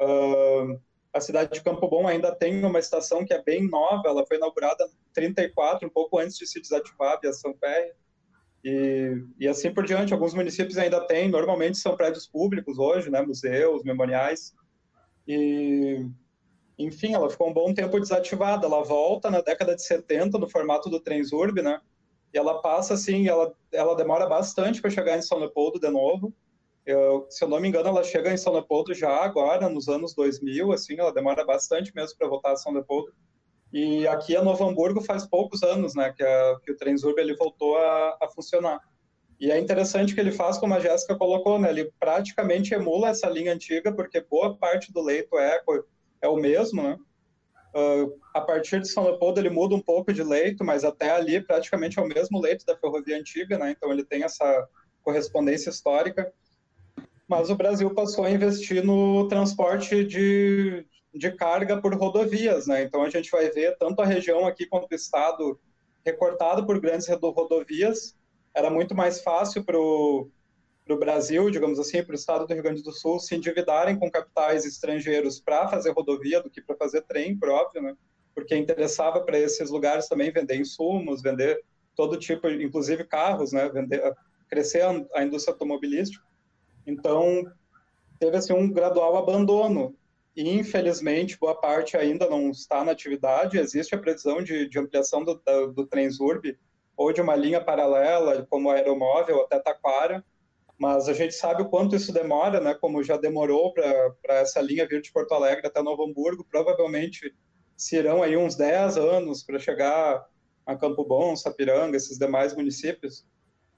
Uh, a cidade de Campo Bom ainda tem uma estação que é bem nova, ela foi inaugurada em 34, um pouco antes de se desativar a aviação férrea. E, e assim por diante, alguns municípios ainda têm, normalmente são prédios públicos hoje, né, museus, memoriais. E, enfim, ela ficou um bom tempo desativada. Ela volta na década de 70 no formato do Transurb, né? E ela passa assim, ela, ela demora bastante para chegar em São Leopoldo de novo. Eu, se eu não me engano, ela chega em São Leopoldo já agora, nos anos 2000, assim, ela demora bastante mesmo para voltar a São Leopoldo. E aqui a Novo Hamburgo faz poucos anos, né, que, a, que o Transurb ele voltou a, a, funcionar. E é interessante que ele faz, como a Jéssica colocou, né, ele praticamente emula essa linha antiga, porque boa parte do leito é, é o mesmo, né, Uh, a partir de São Leopoldo ele muda um pouco de leito, mas até ali praticamente é o mesmo leito da ferrovia antiga, né? Então ele tem essa correspondência histórica. Mas o Brasil passou a investir no transporte de, de carga por rodovias, né? Então a gente vai ver tanto a região aqui quanto o estado recortado por grandes rodovias. Era muito mais fácil para o Brasil, digamos assim, para o estado do Rio Grande do Sul, se endividarem com capitais estrangeiros para fazer rodovia do que para fazer trem próprio, né? Porque interessava para esses lugares também vender insumos, vender todo tipo, inclusive carros, né? Vender, crescer a, a indústria automobilística. Então, teve assim um gradual abandono e infelizmente boa parte ainda não está na atividade. Existe a previsão de, de ampliação do, do, do Transurb ou de uma linha paralela, como aeromóvel até Taquara, mas a gente sabe o quanto isso demora, né? Como já demorou para essa linha vir de Porto Alegre até Novo Hamburgo, provavelmente serão aí uns 10 anos para chegar a Campo Bom, Sapiranga, esses demais municípios.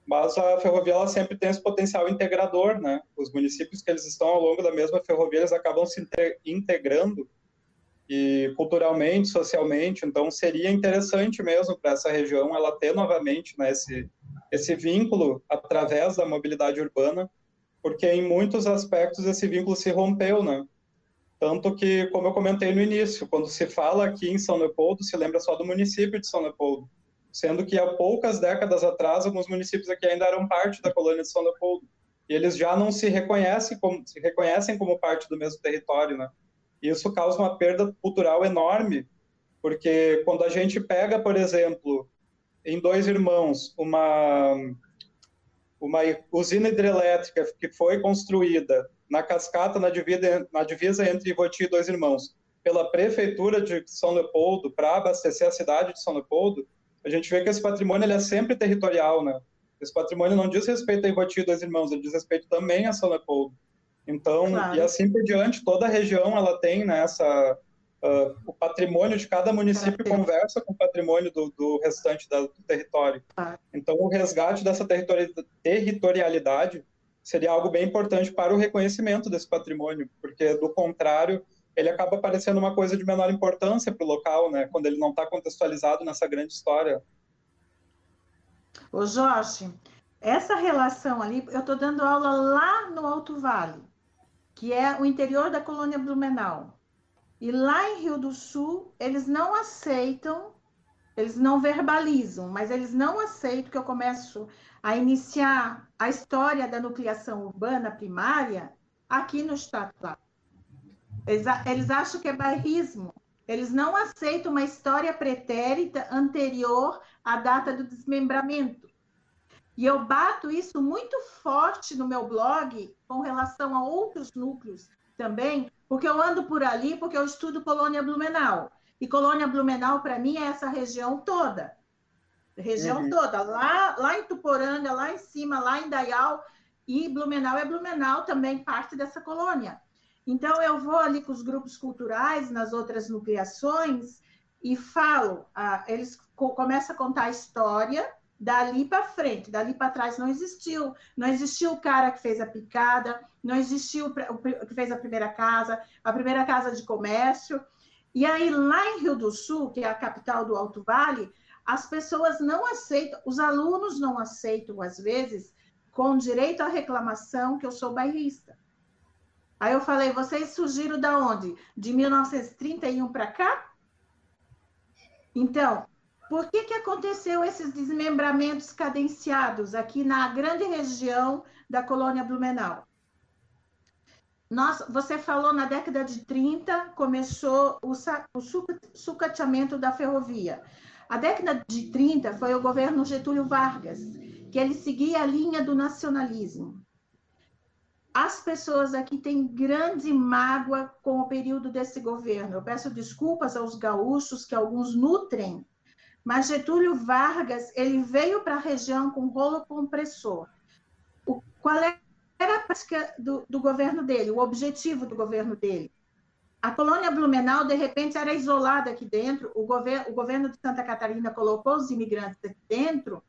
Mas a ferrovia ela sempre tem esse potencial integrador, né? Os municípios que eles estão ao longo da mesma ferrovia, eles acabam se integrando e culturalmente, socialmente. Então seria interessante mesmo para essa região ela ter novamente né, esse esse vínculo através da mobilidade urbana, porque em muitos aspectos esse vínculo se rompeu, né? Tanto que, como eu comentei no início, quando se fala aqui em São Leopoldo, se lembra só do município de São Leopoldo, sendo que há poucas décadas atrás alguns municípios aqui ainda eram parte da colônia de São Leopoldo e eles já não se reconhecem como se reconhecem como parte do mesmo território, né? Isso causa uma perda cultural enorme, porque quando a gente pega, por exemplo, em Dois Irmãos, uma, uma usina hidrelétrica que foi construída na cascata, na divisa, na divisa entre Ivoti e Dois Irmãos, pela prefeitura de São Leopoldo para abastecer a cidade de São Leopoldo, a gente vê que esse patrimônio ele é sempre territorial, né? Esse patrimônio não diz respeito a Ivoti e Dois Irmãos, ele diz respeito também a São Leopoldo. Então, claro. e assim por diante, toda a região ela tem né, essa, Uh, o patrimônio de cada município conversa com o patrimônio do, do restante da, do território. Ah. Então, o resgate dessa territori territorialidade seria algo bem importante para o reconhecimento desse patrimônio, porque, do contrário, ele acaba parecendo uma coisa de menor importância para o local, né, quando ele não está contextualizado nessa grande história. Ô, Jorge, essa relação ali, eu estou dando aula lá no Alto Vale, que é o interior da colônia Blumenau. E lá em Rio do Sul, eles não aceitam, eles não verbalizam, mas eles não aceitam que eu começo a iniciar a história da nucleação urbana primária aqui no estado lá. Eles, eles acham que é bairrismo. Eles não aceitam uma história pretérita anterior à data do desmembramento. E eu bato isso muito forte no meu blog com relação a outros núcleos também, porque eu ando por ali, porque eu estudo colônia Blumenau. E Colônia Blumenau, para mim, é essa região toda. Região uhum. toda. Lá, lá em Tuporanga, lá em cima, lá em Dayal. E Blumenau é Blumenau também, parte dessa colônia. Então, eu vou ali com os grupos culturais, nas outras nucleações, e falo, ah, eles co começam a contar a história dali para frente, dali para trás não existiu. Não existiu o cara que fez a picada, não existiu o que fez a primeira casa, a primeira casa de comércio. E aí, lá em Rio do Sul, que é a capital do Alto Vale, as pessoas não aceitam, os alunos não aceitam, às vezes, com direito à reclamação, que eu sou bairrista. Aí eu falei, vocês surgiram da onde? De 1931 para cá? Então, por que, que aconteceu esses desmembramentos cadenciados aqui na grande região da colônia Blumenau? Nós, você falou na década de 30, começou o, o sucateamento da ferrovia. A década de 30 foi o governo Getúlio Vargas, que ele seguia a linha do nacionalismo. As pessoas aqui têm grande mágoa com o período desse governo. Eu peço desculpas aos gaúchos, que alguns nutrem, mas Getúlio Vargas ele veio para a região com rolo compressor. O, qual era a prática do, do governo dele, o objetivo do governo dele? A colônia Blumenau, de repente, era isolada aqui dentro, o, gover o governo de Santa Catarina colocou os imigrantes aqui dentro,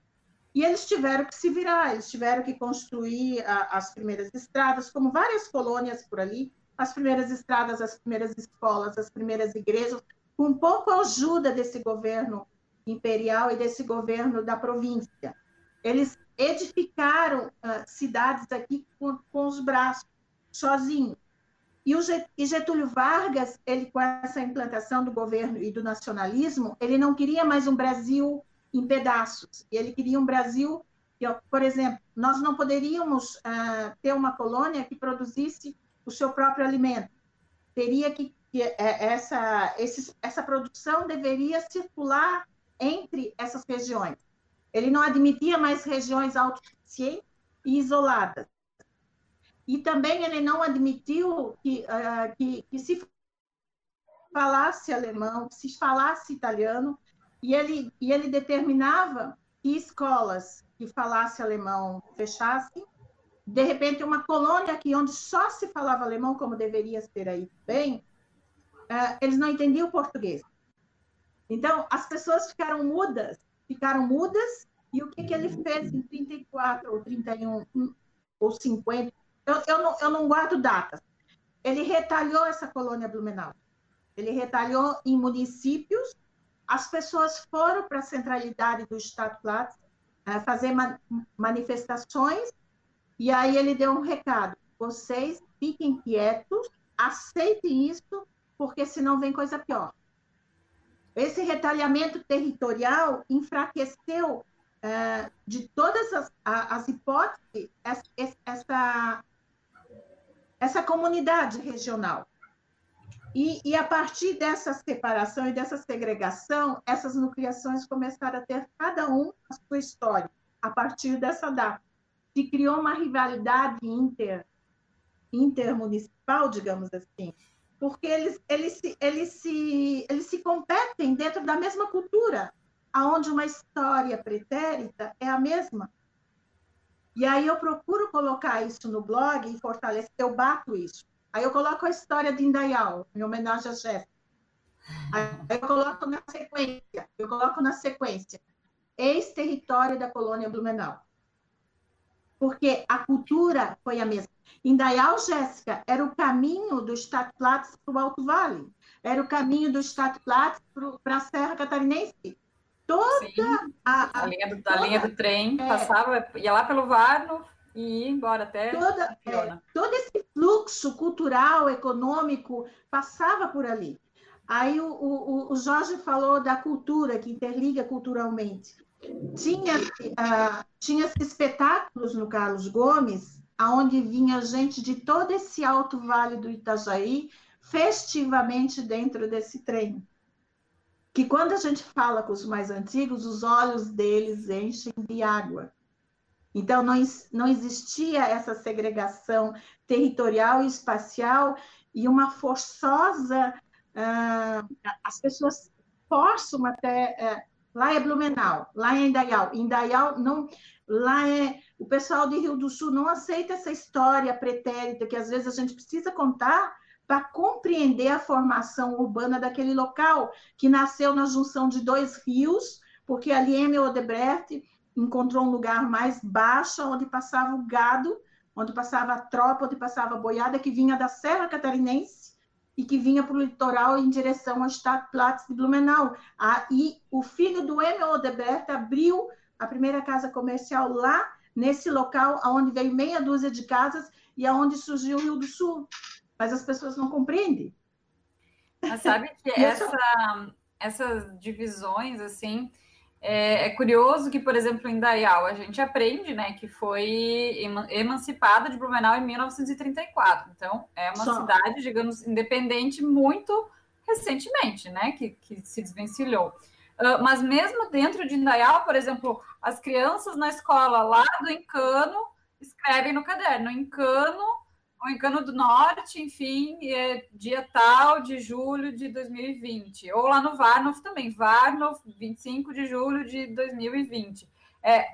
e eles tiveram que se virar, eles tiveram que construir a, as primeiras estradas, como várias colônias por ali, as primeiras estradas, as primeiras escolas, as primeiras igrejas, com pouco ajuda desse governo imperial e desse governo da província. Eles edificaram uh, cidades aqui com, com, os braços, sozinhos. E, o Getúlio Vargas, ele com essa implantação do governo e do nacionalismo, ele não queria mais um Brasil em pedaços. E ele queria um Brasil, que, por exemplo, nós não poderíamos uh, ter uma colônia que produzisse o seu próprio alimento. Teria que, que é, essa, esse, essa produção deveria circular entre essas regiões. Ele não admitia mais regiões autossuficientes e isoladas. E também ele não admitiu que, uh, que, que se falasse alemão, que se falasse italiano, e ele, e ele determinava que escolas que falassem alemão fechassem. De repente, uma colônia aqui onde só se falava alemão, como deveria ser aí bem, uh, eles não entendiam português. Então, as pessoas ficaram mudas, ficaram mudas, e o que, que ele fez em 34 ou 31 ou 50? Eu, eu, não, eu não guardo datas. Ele retalhou essa colônia Blumenau. Ele retalhou em municípios as pessoas foram para a centralidade do Stadtplatz uh, fazer ma manifestações, e aí ele deu um recado: vocês fiquem quietos, aceitem isso, porque senão vem coisa pior. Esse retalhamento territorial enfraqueceu uh, de todas as, as hipóteses essa, essa, essa comunidade regional. E, e, a partir dessa separação e dessa segregação, essas nucleações começaram a ter cada um a sua história, a partir dessa data. Se criou uma rivalidade inter, intermunicipal, digamos assim, porque eles, eles, se, eles, se, eles se competem dentro da mesma cultura, aonde uma história pretérita é a mesma. E aí eu procuro colocar isso no blog e fortalecer, eu bato isso Aí eu coloco a história de Indaial, em homenagem a Jéssica. Aí eu coloco na sequência, eu coloco na sequência, ex-território da colônia Blumenau. Porque a cultura foi a mesma. Indaial, Jéssica, era o caminho do Stadtplatz para o Alto Vale. Era o caminho do Stadtplatz para a Serra Catarinense. Toda a, a, a, linha do, toda, a linha do trem é, passava, ia lá pelo Varno, e ir embora até. Toda, é, todo esse fluxo cultural, econômico, passava por ali. Aí o, o, o Jorge falou da cultura, que interliga culturalmente. Tinha, uh, tinha espetáculos no Carlos Gomes, aonde vinha gente de todo esse alto vale do Itajaí, festivamente dentro desse trem. Que quando a gente fala com os mais antigos, os olhos deles enchem de água então, não, não existia essa segregação territorial e espacial e uma forçosa. Uh, as pessoas forçam até. É, lá é Blumenau, lá é Indaial. Indaial não. Lá é. O pessoal de Rio do Sul não aceita essa história pretérita que às vezes a gente precisa contar para compreender a formação urbana daquele local, que nasceu na junção de dois rios, porque ali M. Odebrecht encontrou um lugar mais baixo, onde passava o gado, onde passava a tropa, onde passava a boiada, que vinha da Serra Catarinense e que vinha para o litoral em direção ao Stadtplatz de Blumenau. Ah, e o filho do M. Odebrecht abriu a primeira casa comercial lá, nesse local, onde veio meia dúzia de casas e aonde surgiu o Rio do Sul. Mas as pessoas não compreendem. Mas sabe que essa, essas divisões, assim, é, é, curioso que, por exemplo, em Dayal, a gente aprende né, que foi emancipada de Blumenau em 1934. Então, é uma Só. cidade, digamos, independente muito recentemente, né, que, que se desvencilhou. Uh, mas mesmo dentro de Indaial, por exemplo, as crianças na escola lá do Encano escrevem no caderno, Encano o Encano do Norte, enfim, é dia tal de julho de 2020. Ou lá no Varnov também, Varnov, 25 de julho de 2020. É,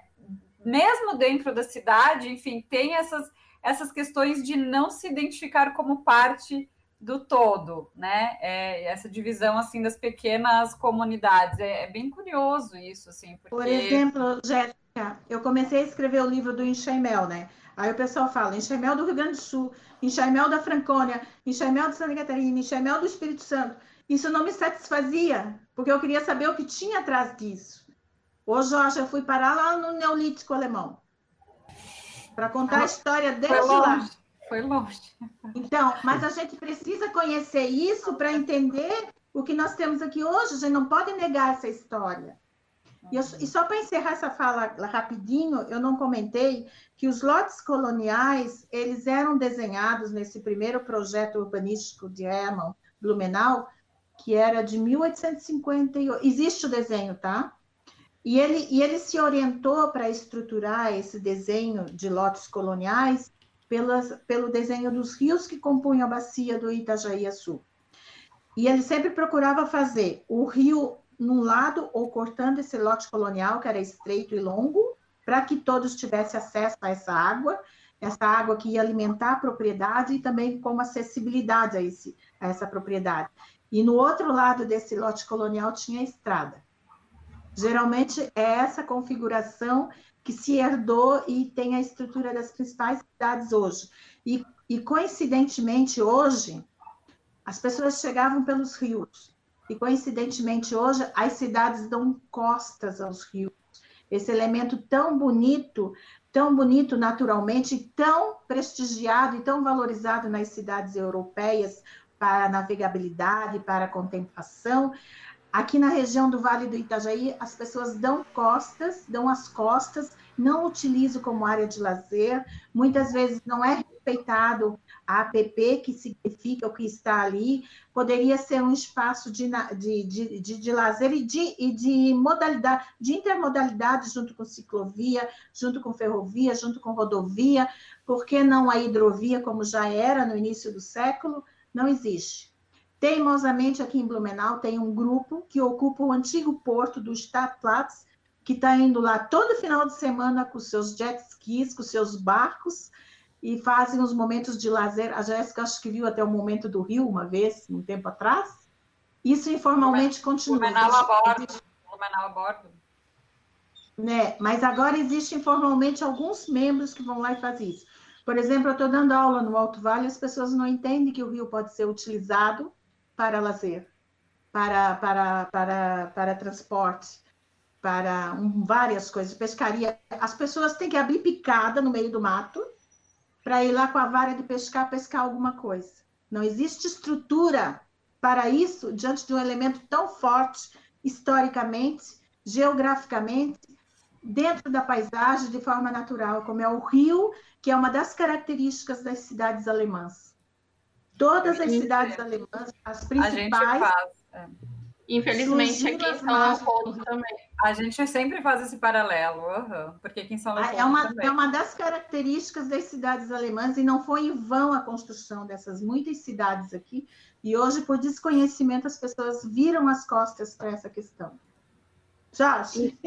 mesmo dentro da cidade, enfim, tem essas, essas questões de não se identificar como parte do todo, né? É, essa divisão assim das pequenas comunidades é, é, bem curioso isso, assim. Porque... Por exemplo, Jéssica, eu comecei a escrever o livro do Enxaimel, né? Aí o pessoal fala enxaimel do Rio Grande do Sul, enxaimel da Francônia, enxaimel de Santa Catarina, enxaimel do Espírito Santo. Isso não me satisfazia, porque eu queria saber o que tinha atrás disso. Ô, Jorge, eu fui parar lá no Neolítico Alemão para contar ah, a história desde lá. Foi longe. Então, mas a gente precisa conhecer isso para entender o que nós temos aqui hoje. A gente não pode negar essa história. E, eu, e só para encerrar essa fala rapidinho, eu não comentei que os lotes coloniais, eles eram desenhados nesse primeiro projeto urbanístico de Hermann Blumenau, que era de 1858. Existe o desenho, tá? E ele, e ele se orientou para estruturar esse desenho de lotes coloniais pelas, pelo desenho dos rios que compunham a bacia do Itajaí Sul. E ele sempre procurava fazer o rio num lado ou cortando esse lote colonial, que era estreito e longo, para que todos tivessem acesso a essa água, essa água que ia alimentar a propriedade e também com acessibilidade a, esse, a essa propriedade. E no outro lado desse lote colonial tinha a estrada. Geralmente é essa configuração que se herdou e tem a estrutura das principais cidades hoje. E, e coincidentemente, hoje, as pessoas chegavam pelos rios. E coincidentemente hoje as cidades dão costas aos rios. Esse elemento tão bonito, tão bonito naturalmente, tão prestigiado e tão valorizado nas cidades europeias para navegabilidade, para contemplação. Aqui na região do Vale do Itajaí, as pessoas dão costas, dão as costas, não utilizam como área de lazer, muitas vezes não é respeitado a APP, que significa o que está ali, poderia ser um espaço de, de, de, de, de lazer e de, e de modalidade, de intermodalidade junto com ciclovia, junto com ferrovia, junto com rodovia, porque não a hidrovia, como já era no início do século, não existe. Teimosamente, aqui em Blumenau, tem um grupo que ocupa o antigo porto do Stadtplatz, que está indo lá todo final de semana com seus jet skis, com seus barcos, e fazem os momentos de lazer. A Jéssica acho que viu até o momento do Rio uma vez, um tempo atrás. Isso informalmente continua. Blumenau a bordo. Blumenau a bordo. Né? Mas agora existe informalmente alguns membros que vão lá e fazem isso. Por exemplo, eu estou dando aula no Alto Vale e as pessoas não entendem que o rio pode ser utilizado para lazer, para, para, para, para transporte, para um, várias coisas, pescaria. As pessoas têm que abrir picada no meio do mato para ir lá com a vara de pescar, pescar alguma coisa. Não existe estrutura para isso diante de um elemento tão forte, historicamente, geograficamente, dentro da paisagem, de forma natural, como é o rio, que é uma das características das cidades alemãs. Todas as cidades alemãs, as principais, faz, é. Infelizmente, aqui em São Leopoldo também. A gente sempre faz esse paralelo, uhum, porque aqui em São Leopoldo é uma, também. É uma das características das cidades alemãs, e não foi em vão a construção dessas muitas cidades aqui, e hoje, por desconhecimento, as pessoas viram as costas para essa questão. Jorge?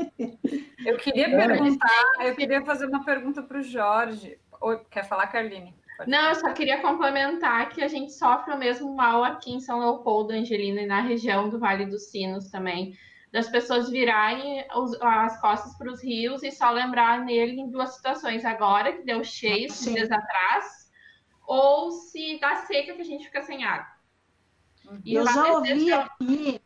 Eu queria perguntar, eu queria fazer uma pergunta para o Jorge. Quer falar, Carline? Não, eu só queria complementar que a gente sofre o mesmo mal aqui em São Leopoldo, Angelina, e na região do Vale dos Sinos também, das pessoas virarem os, as costas para os rios e só lembrar nele em duas situações, agora que deu cheio esses dias atrás, ou se dá seca que a gente fica sem água. E eu já ouvi aqui,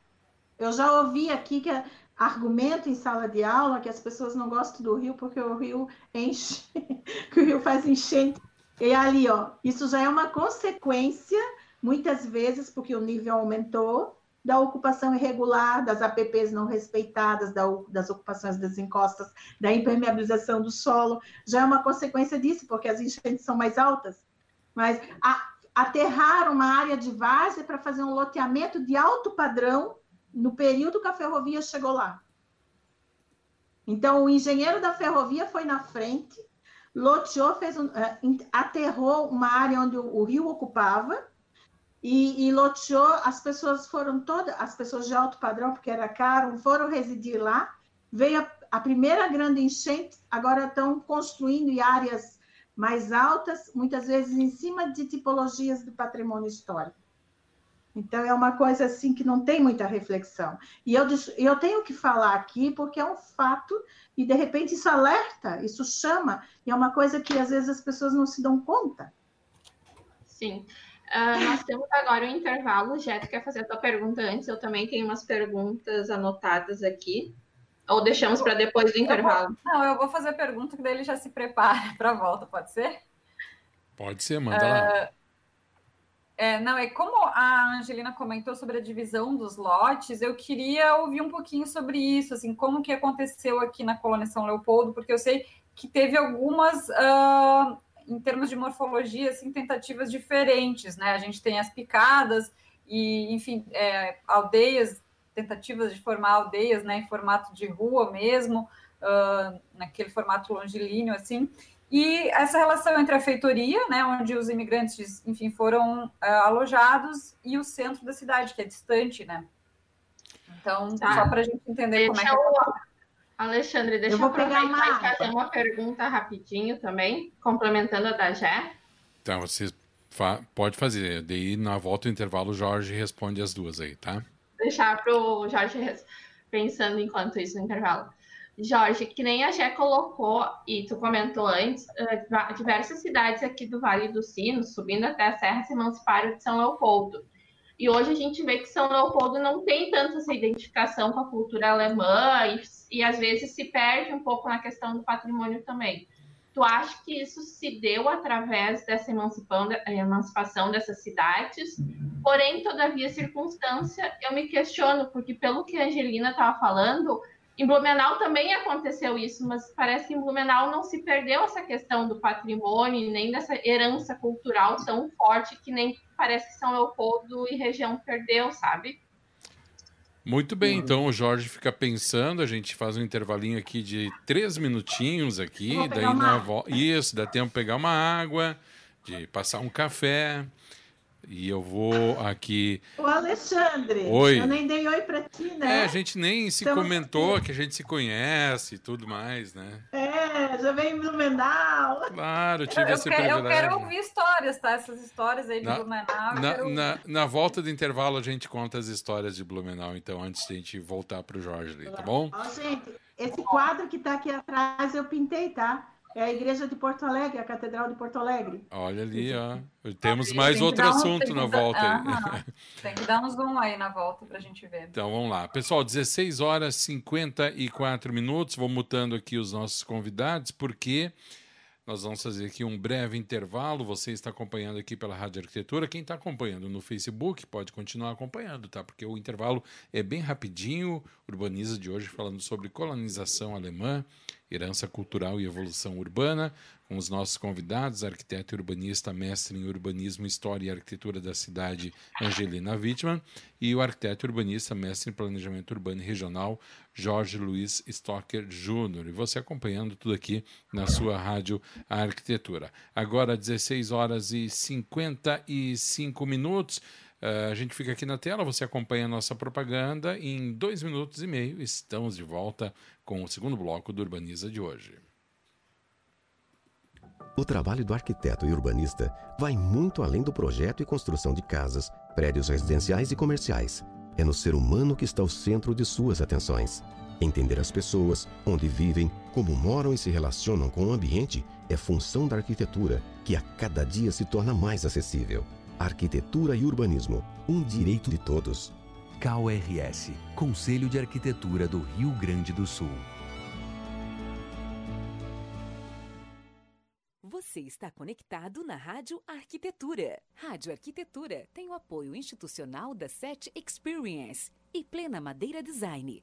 eu já ouvi aqui que argumento em sala de aula que as pessoas não gostam do rio porque o rio enche, que o rio faz enchente e ali, ó, isso já é uma consequência, muitas vezes, porque o nível aumentou, da ocupação irregular, das APPs não respeitadas, das ocupações das encostas, da impermeabilização do solo, já é uma consequência disso, porque as enchentes são mais altas. Mas a, aterrar uma área de várzea para fazer um loteamento de alto padrão no período que a ferrovia chegou lá. Então, o engenheiro da ferrovia foi na frente, loteou, fez um, uh, aterrou uma área onde o, o rio ocupava e, e, loteou, as pessoas foram todas, as pessoas de alto padrão, porque era caro, foram residir lá, veio a, a primeira grande enchente, agora estão construindo áreas mais altas, muitas vezes em cima de tipologias do patrimônio histórico. Então, é uma coisa assim que não tem muita reflexão. E eu, eu tenho que falar aqui porque é um fato, e de repente isso alerta, isso chama, e é uma coisa que às vezes as pessoas não se dão conta. Sim. Uh, nós temos agora um intervalo. Jeto quer fazer a tua pergunta antes. Eu também tenho umas perguntas anotadas aqui. Ou deixamos para depois do intervalo? Eu vou, não, eu vou fazer a pergunta que daí ele já se prepara para a volta, pode ser? Pode ser, manda uh, lá. É, não, é como a Angelina comentou sobre a divisão dos lotes, eu queria ouvir um pouquinho sobre isso, assim, como que aconteceu aqui na colônia São Leopoldo, porque eu sei que teve algumas, uh, em termos de morfologia, assim, tentativas diferentes, né? A gente tem as picadas e, enfim, é, aldeias, tentativas de formar aldeias, né, em formato de rua mesmo, uh, naquele formato longilíneo, assim, e essa relação entre a feitoria, né, onde os imigrantes, enfim, foram uh, alojados, e o centro da cidade, que é distante, né? Então, tá. só para a gente entender deixa como é que... Eu... Alexandre, deixa eu, eu aproveitar e fazer uma pergunta rapidinho também, complementando a da Jé. Então, você fa pode fazer. Daí, na volta do intervalo, o Jorge responde as duas aí, tá? Deixar para o Jorge pensando enquanto isso no intervalo. Jorge, que nem a Gé colocou e tu comentou antes, uh, diversas cidades aqui do Vale do Sino, subindo até a Serra, se emanciparam de São Leopoldo. E hoje a gente vê que São Leopoldo não tem tanto essa identificação com a cultura alemã e, e às vezes se perde um pouco na questão do patrimônio também. Tu acha que isso se deu através dessa emancipação dessas cidades? Porém, todavia, circunstância, eu me questiono, porque pelo que a Angelina estava falando, em Blumenau também aconteceu isso, mas parece que em Blumenau não se perdeu essa questão do patrimônio, nem dessa herança cultural tão forte que nem parece que São Leopoldo e região perdeu, sabe? Muito bem, então o Jorge fica pensando, a gente faz um intervalinho aqui de três minutinhos aqui, daí na volta. Isso, dá tempo de pegar uma água, de passar um café. E eu vou aqui. O Alexandre. Oi. Eu nem dei oi para ti, né? É, a gente nem se Estamos comentou aqui. que a gente se conhece e tudo mais, né? É, já veio em Blumenau. Claro, tive eu, esse eu privilégio. Eu quero ouvir histórias, tá? Essas histórias aí de na, Blumenau. Na, na, na, volta do intervalo, a gente conta as histórias de Blumenau, então, antes de a gente voltar para o Jorge ali, tá bom? Ó, gente, esse quadro que está aqui atrás eu pintei, tá? É a igreja de Porto Alegre, a Catedral de Porto Alegre. Olha ali, ó. Temos mais outro assunto um, na volta aí. tem que dar um zoom aí na volta para a gente ver. Então vamos lá. Pessoal, 16 horas e 54 minutos. Vou mutando aqui os nossos convidados, porque nós vamos fazer aqui um breve intervalo. Você está acompanhando aqui pela Rádio Arquitetura. Quem está acompanhando no Facebook pode continuar acompanhando, tá? Porque o intervalo é bem rapidinho. Urbaniza de hoje falando sobre colonização alemã Herança Cultural e Evolução Urbana, com os nossos convidados, arquiteto e urbanista, mestre em urbanismo, história e arquitetura da cidade, Angelina Wittmann, e o arquiteto urbanista, mestre em planejamento urbano e regional, Jorge Luiz Stocker Júnior. E você acompanhando tudo aqui na sua rádio Arquitetura. Agora, 16 horas e 55 minutos. Uh, a gente fica aqui na tela, você acompanha a nossa propaganda. Em dois minutos e meio, estamos de volta com o segundo bloco do Urbaniza de hoje. O trabalho do arquiteto e urbanista vai muito além do projeto e construção de casas, prédios residenciais e comerciais. É no ser humano que está o centro de suas atenções. Entender as pessoas, onde vivem, como moram e se relacionam com o ambiente é função da arquitetura, que a cada dia se torna mais acessível. Arquitetura e urbanismo, um direito de todos. KRS, Conselho de Arquitetura do Rio Grande do Sul. Você está conectado na Rádio Arquitetura. Rádio Arquitetura tem o apoio institucional da SET Experience e Plena Madeira Design.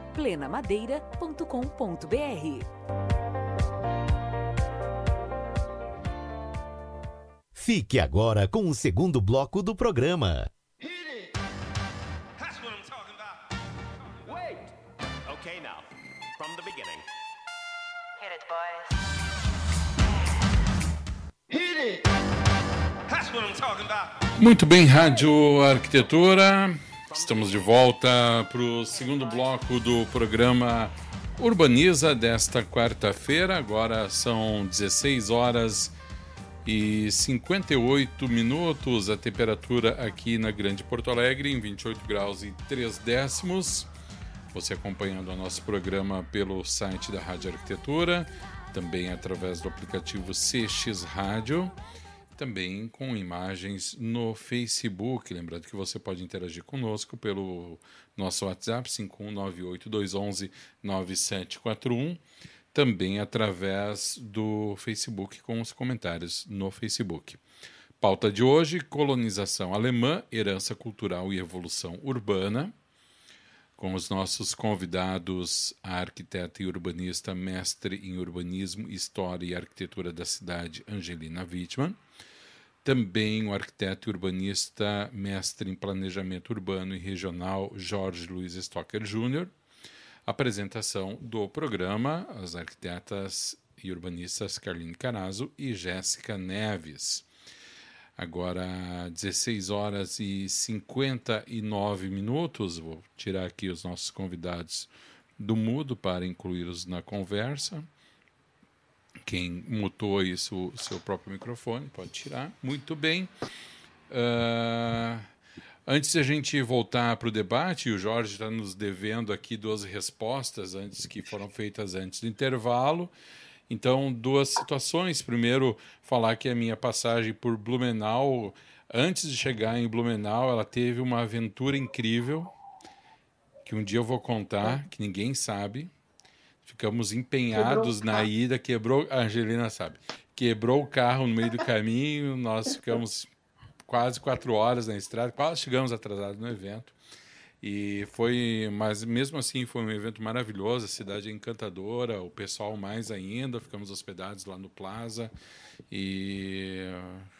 plenamadeira.com.br Fique agora com o segundo bloco do programa. Muito bem, Rádio Arquitetura. Estamos de volta para o segundo bloco do programa Urbaniza desta quarta-feira. Agora são 16 horas e 58 minutos. A temperatura aqui na Grande Porto Alegre em 28 graus e 3 décimos. Você acompanhando o nosso programa pelo site da Rádio Arquitetura, também através do aplicativo CX Rádio também com imagens no Facebook. Lembrando que você pode interagir conosco pelo nosso WhatsApp 51982119741, também através do Facebook com os comentários no Facebook. Pauta de hoje: colonização alemã, herança cultural e evolução urbana. Com os nossos convidados, a arquiteta e urbanista, mestre em urbanismo, história e arquitetura da cidade, Angelina Wittmann também o arquiteto e urbanista, mestre em planejamento urbano e regional, Jorge Luiz Stocker Jr. Apresentação do programa, as arquitetas e urbanistas Carline Carazo e Jéssica Neves. Agora, 16 horas e 59 minutos. Vou tirar aqui os nossos convidados do mudo para incluí-los na conversa. Quem mutou isso, seu próprio microfone, pode tirar. Muito bem. Uh, antes de a gente voltar para o debate, o Jorge está nos devendo aqui duas respostas antes que foram feitas antes do intervalo. Então, duas situações. Primeiro, falar que a minha passagem por Blumenau, antes de chegar em Blumenau, ela teve uma aventura incrível, que um dia eu vou contar, que ninguém sabe. Ficamos empenhados na ida, quebrou, a Angelina sabe, quebrou o carro no meio do caminho, nós ficamos quase quatro horas na estrada, quase chegamos atrasados no evento. E foi, mas mesmo assim foi um evento maravilhoso, a cidade é encantadora, o pessoal mais ainda, ficamos hospedados lá no Plaza e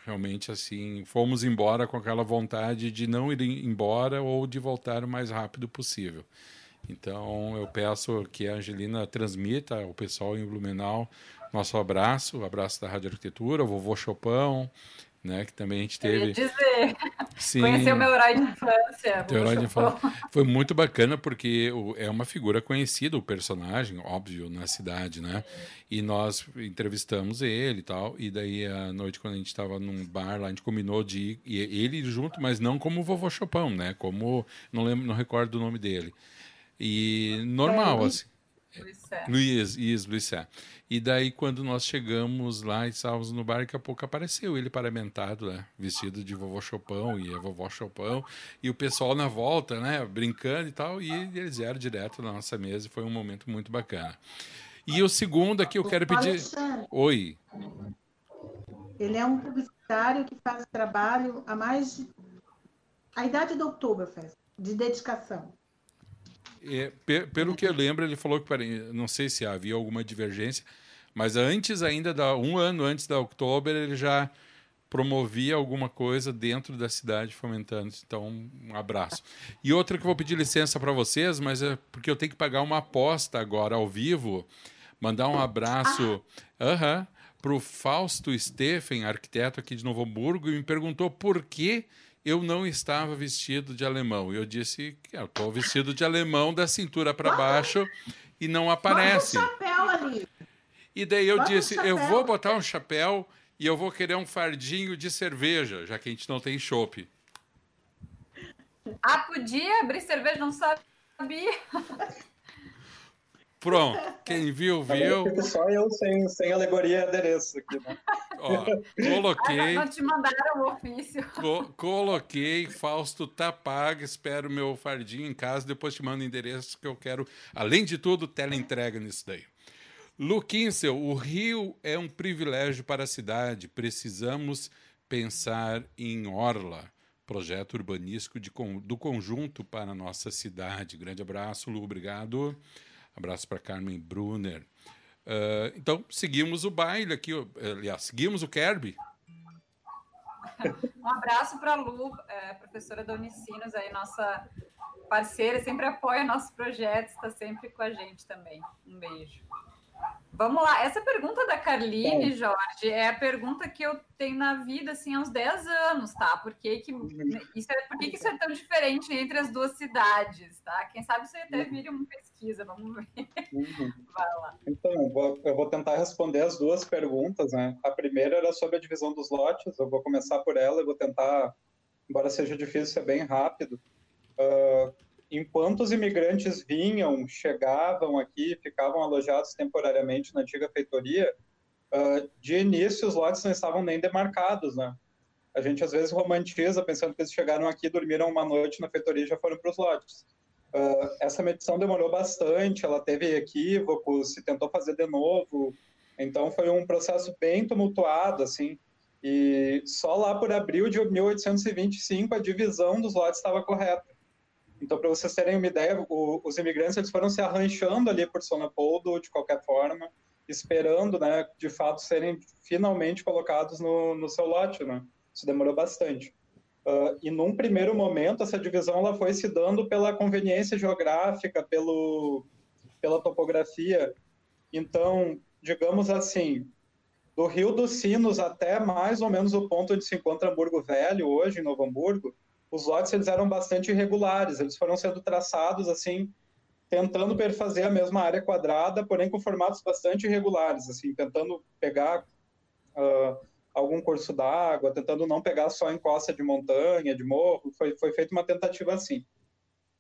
realmente assim, fomos embora com aquela vontade de não ir embora ou de voltar o mais rápido possível. Então eu peço que a Angelina transmita ao pessoal em Blumenau nosso abraço, o abraço da Rádio Arquitetura, o vovô Chopão, né? Que também a gente teve. Eu ia dizer. Sim. Conheceu meu herói de infância. Teu herói de infância. Foi muito bacana porque é uma figura conhecida, o personagem, óbvio, na cidade, né? E nós entrevistamos ele e tal. E daí, à noite, quando a gente estava num bar lá, a gente combinou de ir, ele junto, mas não como o vovô Chopão, né? Como. Não lembro, não recordo o nome dele. E normal, é, assim. Luiz, Luiz, Luiz E daí, quando nós chegamos lá e estávamos no bar, daqui a pouco apareceu ele paramentado, né? Vestido de vovô Chopão e a vovó Chopão. E o pessoal na volta, né? Brincando e tal. E eles vieram direto na nossa mesa e foi um momento muito bacana. E o segundo aqui eu quero pedir. Oi. Ele é um publicitário que faz trabalho há mais de. A idade do Oktoberfest, de dedicação. É, pelo que eu lembro, ele falou que não sei se havia alguma divergência, mas antes ainda da um ano antes da Oktober ele já promovia alguma coisa dentro da cidade fomentando. Então, um abraço. E outra que eu vou pedir licença para vocês, mas é porque eu tenho que pagar uma aposta agora ao vivo. Mandar um abraço ah. para o Fausto Steffen, arquiteto aqui de Novo Hamburgo, e me perguntou por que eu não estava vestido de alemão. Eu disse que eu estou vestido de alemão da cintura para baixo e não aparece. Bota um chapéu ali. E daí eu Bota disse, um eu vou botar um chapéu e eu vou querer um fardinho de cerveja, já que a gente não tem chopp. Ah, podia abrir cerveja, não sabia. Pronto, quem viu, viu. Só eu sem, sem alegoria e adereço aqui, né? Ó, coloquei. não te mandaram o ofício. Co coloquei, Fausto tá pago, espero meu fardinho em casa, depois te mando o endereço que eu quero, além de tudo, tela entrega nisso daí. Luquincel, o Rio é um privilégio para a cidade, precisamos pensar em Orla, projeto urbanístico de, do conjunto para a nossa cidade. Grande abraço, Lu, obrigado. Abraço para Carmen Brunner. Uh, então, seguimos o baile aqui. Aliás, seguimos o Kerby. Um abraço para a Lu, é, professora da Unicinos, aí, nossa parceira, sempre apoia nossos projetos, está sempre com a gente também. Um beijo. Vamos lá, essa pergunta da Carline, Jorge, é a pergunta que eu tenho na vida assim, há uns 10 anos, tá? Por que, que, isso, é, por que, que isso é tão diferente entre as duas cidades, tá? Quem sabe isso até vire uma pesquisa, vamos ver. Uhum. Vai lá. Então, eu vou tentar responder as duas perguntas, né? A primeira era sobre a divisão dos lotes, eu vou começar por ela e vou tentar, embora seja difícil, ser bem rápido. Uh, enquanto os imigrantes vinham, chegavam aqui, ficavam alojados temporariamente na antiga feitoria, uh, de início os lotes não estavam nem demarcados, né? A gente às vezes romantiza pensando que eles chegaram aqui, dormiram uma noite na feitoria e já foram para os lotes. Uh, essa medição demorou bastante, ela teve equívocos, se tentou fazer de novo, então foi um processo bem tumultuado, assim, e só lá por abril de 1825 a divisão dos lotes estava correta. Então, para vocês terem uma ideia, o, os imigrantes eles foram se arranchando ali por São Leopoldo, de qualquer forma, esperando, né, de fato, serem finalmente colocados no, no seu lote, né? Isso demorou bastante. Uh, e num primeiro momento, essa divisão ela foi se dando pela conveniência geográfica, pelo, pela topografia. Então, digamos assim, do Rio dos Sinos até mais ou menos o ponto onde se encontra Hamburgo Velho, hoje, em Novo Hamburgo, os lotes eles eram bastante irregulares, eles foram sendo traçados assim, tentando perfazer a mesma área quadrada, porém com formatos bastante irregulares, assim, tentando pegar uh, algum curso d'água, tentando não pegar só encosta de montanha, de morro, foi, foi feita uma tentativa assim.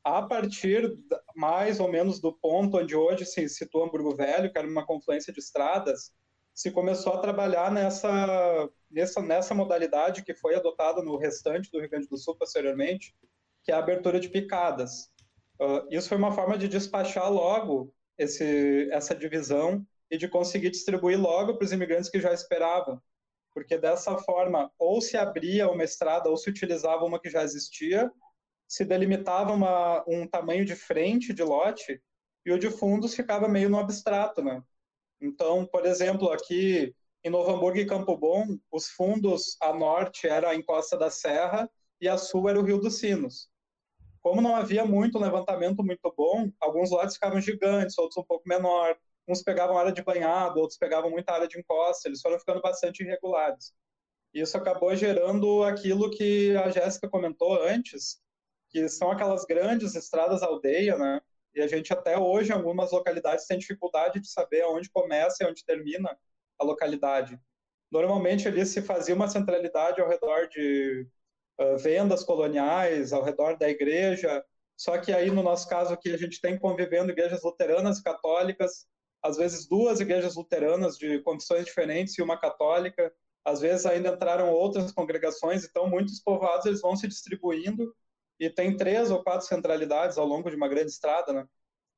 A partir mais ou menos do ponto onde hoje se situa Hamburgo Velho, que era uma confluência de estradas, se começou a trabalhar nessa, nessa, nessa modalidade que foi adotada no restante do Rio Grande do Sul posteriormente, que é a abertura de picadas. Uh, isso foi uma forma de despachar logo esse, essa divisão e de conseguir distribuir logo para os imigrantes que já esperavam, porque dessa forma ou se abria uma estrada ou se utilizava uma que já existia, se delimitava uma, um tamanho de frente de lote e o de fundos ficava meio no abstrato, né? Então, por exemplo, aqui em Novo Hamburgo e Campo Bom, os fundos a norte era a encosta da Serra e a sul era o Rio dos Sinos. Como não havia muito levantamento muito bom, alguns lotes ficavam gigantes, outros um pouco menor. Uns pegavam área de banhado, outros pegavam muita área de encosta, eles foram ficando bastante irregulares. Isso acabou gerando aquilo que a Jéssica comentou antes, que são aquelas grandes estradas aldeia, né? E a gente até hoje, em algumas localidades, tem dificuldade de saber onde começa e onde termina a localidade. Normalmente ali se fazia uma centralidade ao redor de uh, vendas coloniais, ao redor da igreja, só que aí no nosso caso aqui a gente tem convivendo igrejas luteranas e católicas, às vezes duas igrejas luteranas de condições diferentes e uma católica, às vezes ainda entraram outras congregações, então muitos povoados eles vão se distribuindo e tem três ou quatro centralidades ao longo de uma grande estrada, né?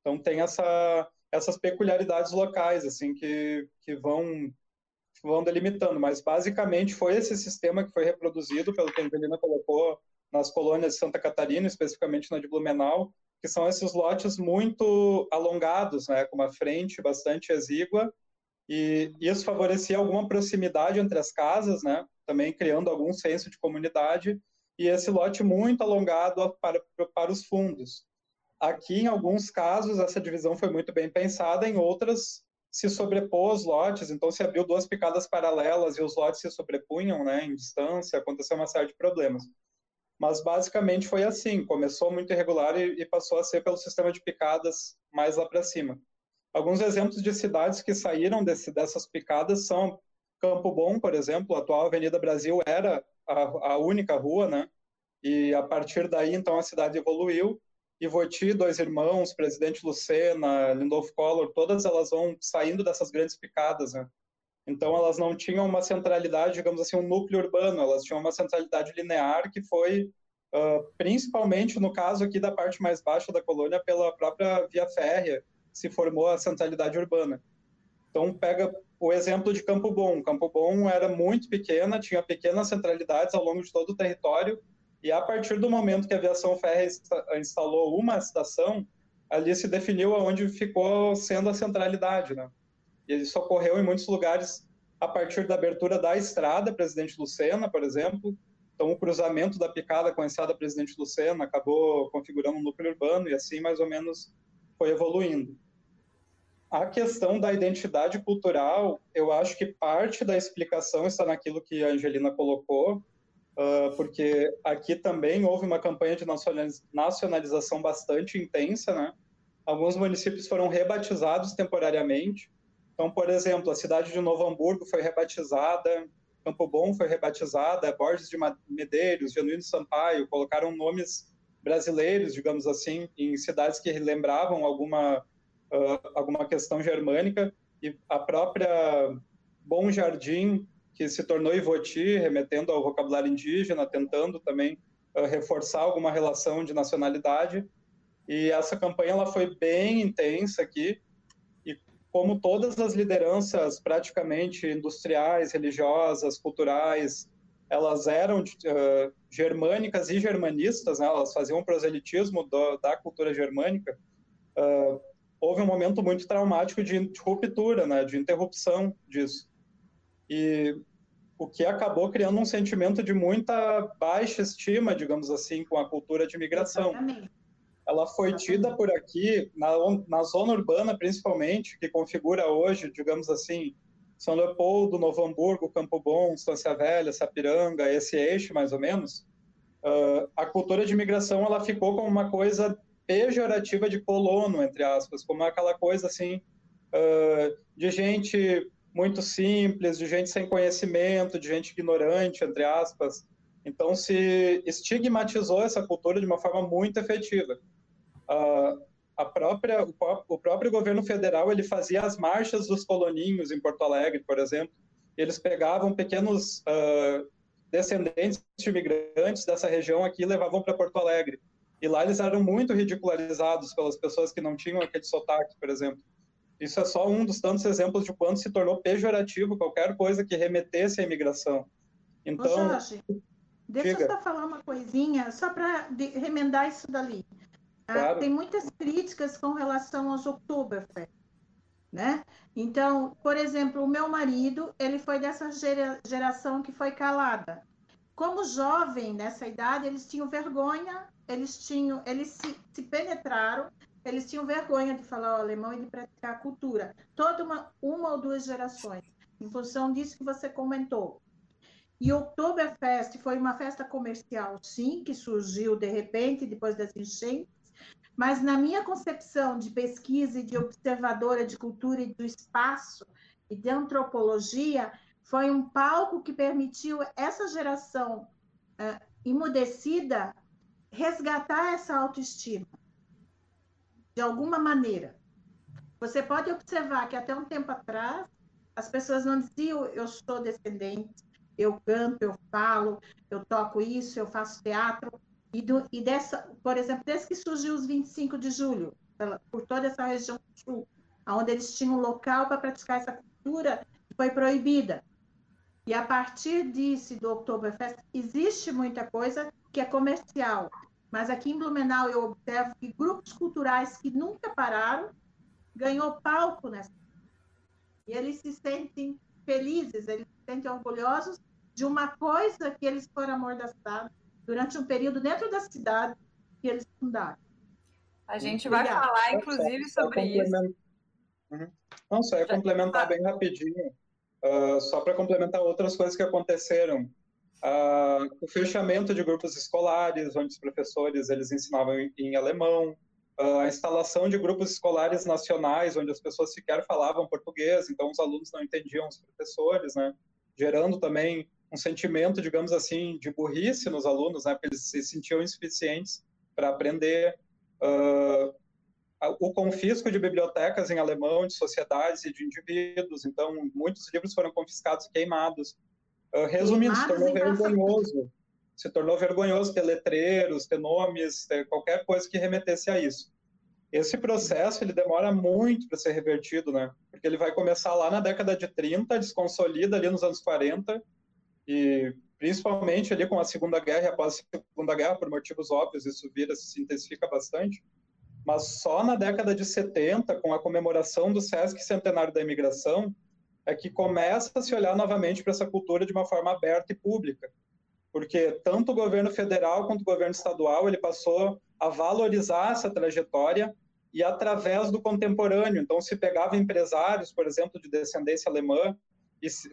Então tem essa, essas peculiaridades locais, assim, que, que vão, vão delimitando, mas basicamente foi esse sistema que foi reproduzido, pelo que a Angelina colocou, nas colônias de Santa Catarina, especificamente na de Blumenau, que são esses lotes muito alongados, né, com uma frente bastante exígua, e isso favorecia alguma proximidade entre as casas, né, também criando algum senso de comunidade, e esse lote muito alongado para, para os fundos. Aqui, em alguns casos, essa divisão foi muito bem pensada, em outras se sobrepôs lotes, então se abriu duas picadas paralelas e os lotes se sobrepunham né, em distância, aconteceu uma série de problemas. Mas basicamente foi assim, começou muito irregular e, e passou a ser pelo sistema de picadas mais lá para cima. Alguns exemplos de cidades que saíram desse, dessas picadas são Campo Bom, por exemplo, a atual Avenida Brasil era a, a única rua, né? E a partir daí, então, a cidade evoluiu. E Voti, Dois Irmãos, Presidente Lucena, Lindolfo Collor, todas elas vão saindo dessas grandes picadas, né? Então, elas não tinham uma centralidade, digamos assim, um núcleo urbano, elas tinham uma centralidade linear que foi, uh, principalmente no caso aqui da parte mais baixa da colônia, pela própria via férrea, se formou a centralidade urbana. Então, pega o exemplo de Campo Bom. Campo Bom era muito pequena, tinha pequenas centralidades ao longo de todo o território, e a partir do momento que a aviação férrea instalou uma estação, ali se definiu aonde ficou sendo a centralidade, né? E isso ocorreu em muitos lugares a partir da abertura da estrada Presidente Lucena, por exemplo. Então, o cruzamento da picada com a estrada Presidente Lucena acabou configurando um núcleo urbano e assim mais ou menos foi evoluindo. A questão da identidade cultural, eu acho que parte da explicação está naquilo que a Angelina colocou, uh, porque aqui também houve uma campanha de nacionalização bastante intensa, né? Alguns municípios foram rebatizados temporariamente. Então, por exemplo, a cidade de Novo Hamburgo foi rebatizada, Campo Bom foi rebatizada, Borges de Medeiros, Genuíno Sampaio, colocaram nomes brasileiros, digamos assim, em cidades que lembravam alguma uh, alguma questão germânica, e a própria Bom Jardim, que se tornou Ivoti, remetendo ao vocabulário indígena, tentando também uh, reforçar alguma relação de nacionalidade. E essa campanha ela foi bem intensa aqui, e como todas as lideranças praticamente industriais, religiosas, culturais, elas eram uh, germânicas e germanistas, né? elas faziam um proselitismo do, da cultura germânica, uh, houve um momento muito traumático de ruptura, né, de interrupção disso. E o que acabou criando um sentimento de muita baixa estima, digamos assim, com a cultura de imigração. Exatamente. Ela foi tida por aqui, na, na zona urbana principalmente, que configura hoje, digamos assim, São Leopoldo, Novo Hamburgo, Campo Bom, Estância Velha, Sapiranga, esse eixo mais ou menos, uh, a cultura de imigração ela ficou como uma coisa pejorativa de colono, entre aspas, como aquela coisa assim uh, de gente muito simples, de gente sem conhecimento, de gente ignorante, entre aspas. Então se estigmatizou essa cultura de uma forma muito efetiva. Uh, a própria, o, próprio governo federal ele fazia as marchas dos coloninhos em Porto Alegre, por exemplo. Eles pegavam pequenos uh, descendentes de imigrantes dessa região aqui e levavam para Porto Alegre. E lá eles eram muito ridicularizados pelas pessoas que não tinham aquele sotaque, por exemplo. Isso é só um dos tantos exemplos de quanto se tornou pejorativo qualquer coisa que remetesse à imigração. Então, Ô Jorge, deixa eu só falar uma coisinha, só para remendar isso dali. Ah, claro. Ah, tem muitas críticas com relação aos Oktoberfest, né? Então, por exemplo, o meu marido, ele foi dessa geração que foi calada. Como jovem, nessa idade, eles tinham vergonha, eles tinham, eles se, se penetraram, eles tinham vergonha de falar o alemão e de praticar a cultura. Toda uma, uma ou duas gerações, em função disso que você comentou. E Oktoberfest foi uma festa comercial, sim, que surgiu de repente, depois das enchentes, mas na minha concepção de pesquisa e de observadora de cultura e do espaço e de antropologia, foi um palco que permitiu essa geração uh, imudecida resgatar essa autoestima, de alguma maneira. Você pode observar que até um tempo atrás, as pessoas não diziam eu sou descendente, eu canto, eu falo, eu toco isso, eu faço teatro. E, do, e dessa, por exemplo, desde que surgiu os 25 de julho, por toda essa região sul, onde eles tinham um local para praticar essa cultura, foi proibida. E a partir disso, do Oktoberfest, existe muita coisa que é comercial. Mas aqui em Blumenau eu observo que grupos culturais que nunca pararam ganhou palco nessa. E eles se sentem felizes, eles se sentem orgulhosos de uma coisa que eles foram amordaçados durante um período dentro da cidade que eles fundaram. A gente vai falar, inclusive, sobre isso. Uhum. Não, só ia complementar bem rapidinho, uh, só para complementar outras coisas que aconteceram. Uh, o fechamento de grupos escolares, onde os professores eles ensinavam em, em alemão, uh, a instalação de grupos escolares nacionais, onde as pessoas sequer falavam português, então os alunos não entendiam os professores, né? gerando também um sentimento, digamos assim, de burrice nos alunos, né, porque eles se sentiam insuficientes para aprender. Uh, o confisco de bibliotecas em alemão, de sociedades e de indivíduos, então muitos livros foram confiscados e queimados. Uh, resumindo, se tornou vergonhoso. Se tornou vergonhoso ter letreiros, ter nomes, ter qualquer coisa que remetesse a isso. Esse processo ele demora muito para ser revertido, né? Porque ele vai começar lá na década de 30, desconsolida ali nos anos 40, e principalmente ali com a Segunda Guerra e após a Segunda Guerra, por motivos óbvios, isso vira, se intensifica bastante. Mas só na década de 70, com a comemoração do Sesc Centenário da Imigração, é que começa a se olhar novamente para essa cultura de uma forma aberta e pública. Porque tanto o governo federal quanto o governo estadual, ele passou a valorizar essa trajetória e através do contemporâneo. Então, se pegava empresários, por exemplo, de descendência alemã,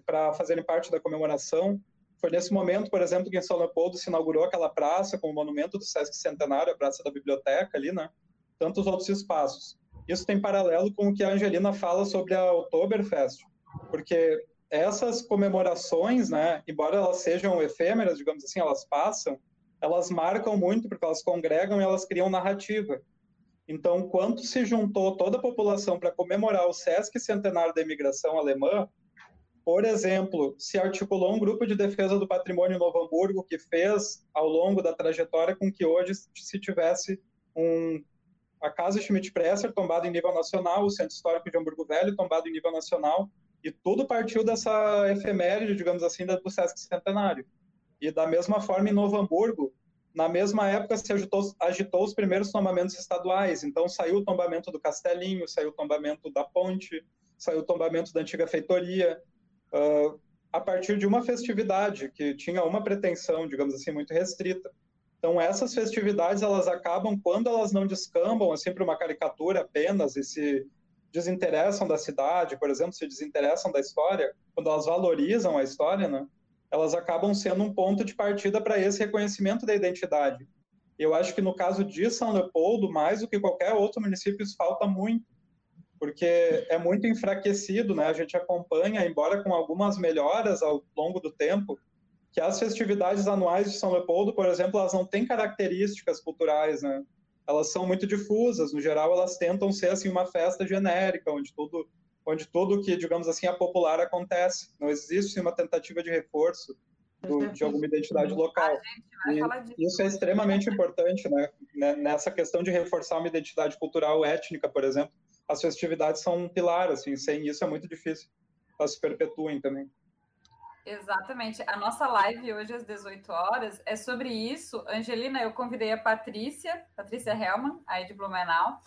para fazerem parte da comemoração. Foi nesse momento, por exemplo, que em São Leopoldo se inaugurou aquela praça com o monumento do Sesc Centenário, a Praça da Biblioteca ali, né? Tantos outros espaços. Isso tem paralelo com o que a Angelina fala sobre a Oktoberfest, porque essas comemorações, né, embora elas sejam efêmeras, digamos assim, elas passam, elas marcam muito porque elas congregam e elas criam narrativa. Então, quando se juntou toda a população para comemorar o Sesc Centenário da Imigração Alemã, por exemplo, se articulou um grupo de defesa do patrimônio Novo Hamburgo que fez, ao longo da trajetória, com que hoje se tivesse um, a Casa Schmidt-Presser tombada em nível nacional, o Centro Histórico de Hamburgo Velho tombado em nível nacional, e tudo partiu dessa efeméride, digamos assim, do Sesc Centenário. E da mesma forma, em Novo Hamburgo, na mesma época se agitou, agitou os primeiros tombamentos estaduais, então saiu o tombamento do Castelinho, saiu o tombamento da Ponte, saiu o tombamento da antiga feitoria, uh, a partir de uma festividade que tinha uma pretensão, digamos assim, muito restrita. Então, essas festividades, elas acabam, quando elas não descambam, assim, para uma caricatura apenas e se desinteressam da cidade, por exemplo, se desinteressam da história, quando elas valorizam a história, né, elas acabam sendo um ponto de partida para esse reconhecimento da identidade. Eu acho que no caso de São Leopoldo, mais do que qualquer outro município, isso falta muito porque é muito enfraquecido, né? A gente acompanha, embora com algumas melhoras ao longo do tempo, que as festividades anuais de São Leopoldo, por exemplo, elas não têm características culturais, né? Elas são muito difusas. No geral, elas tentam ser assim uma festa genérica, onde tudo, onde tudo que, digamos assim, é popular acontece. Não existe uma tentativa de reforço do, de alguma identidade local. E isso é extremamente importante, né? Nessa questão de reforçar uma identidade cultural étnica, por exemplo, as festividades são um pilar, assim, sem isso é muito difícil. Elas se perpetuem também. Exatamente. A nossa live hoje às 18 horas é sobre isso. Angelina, eu convidei a Patrícia, Patrícia Helman, aí de Blumenau,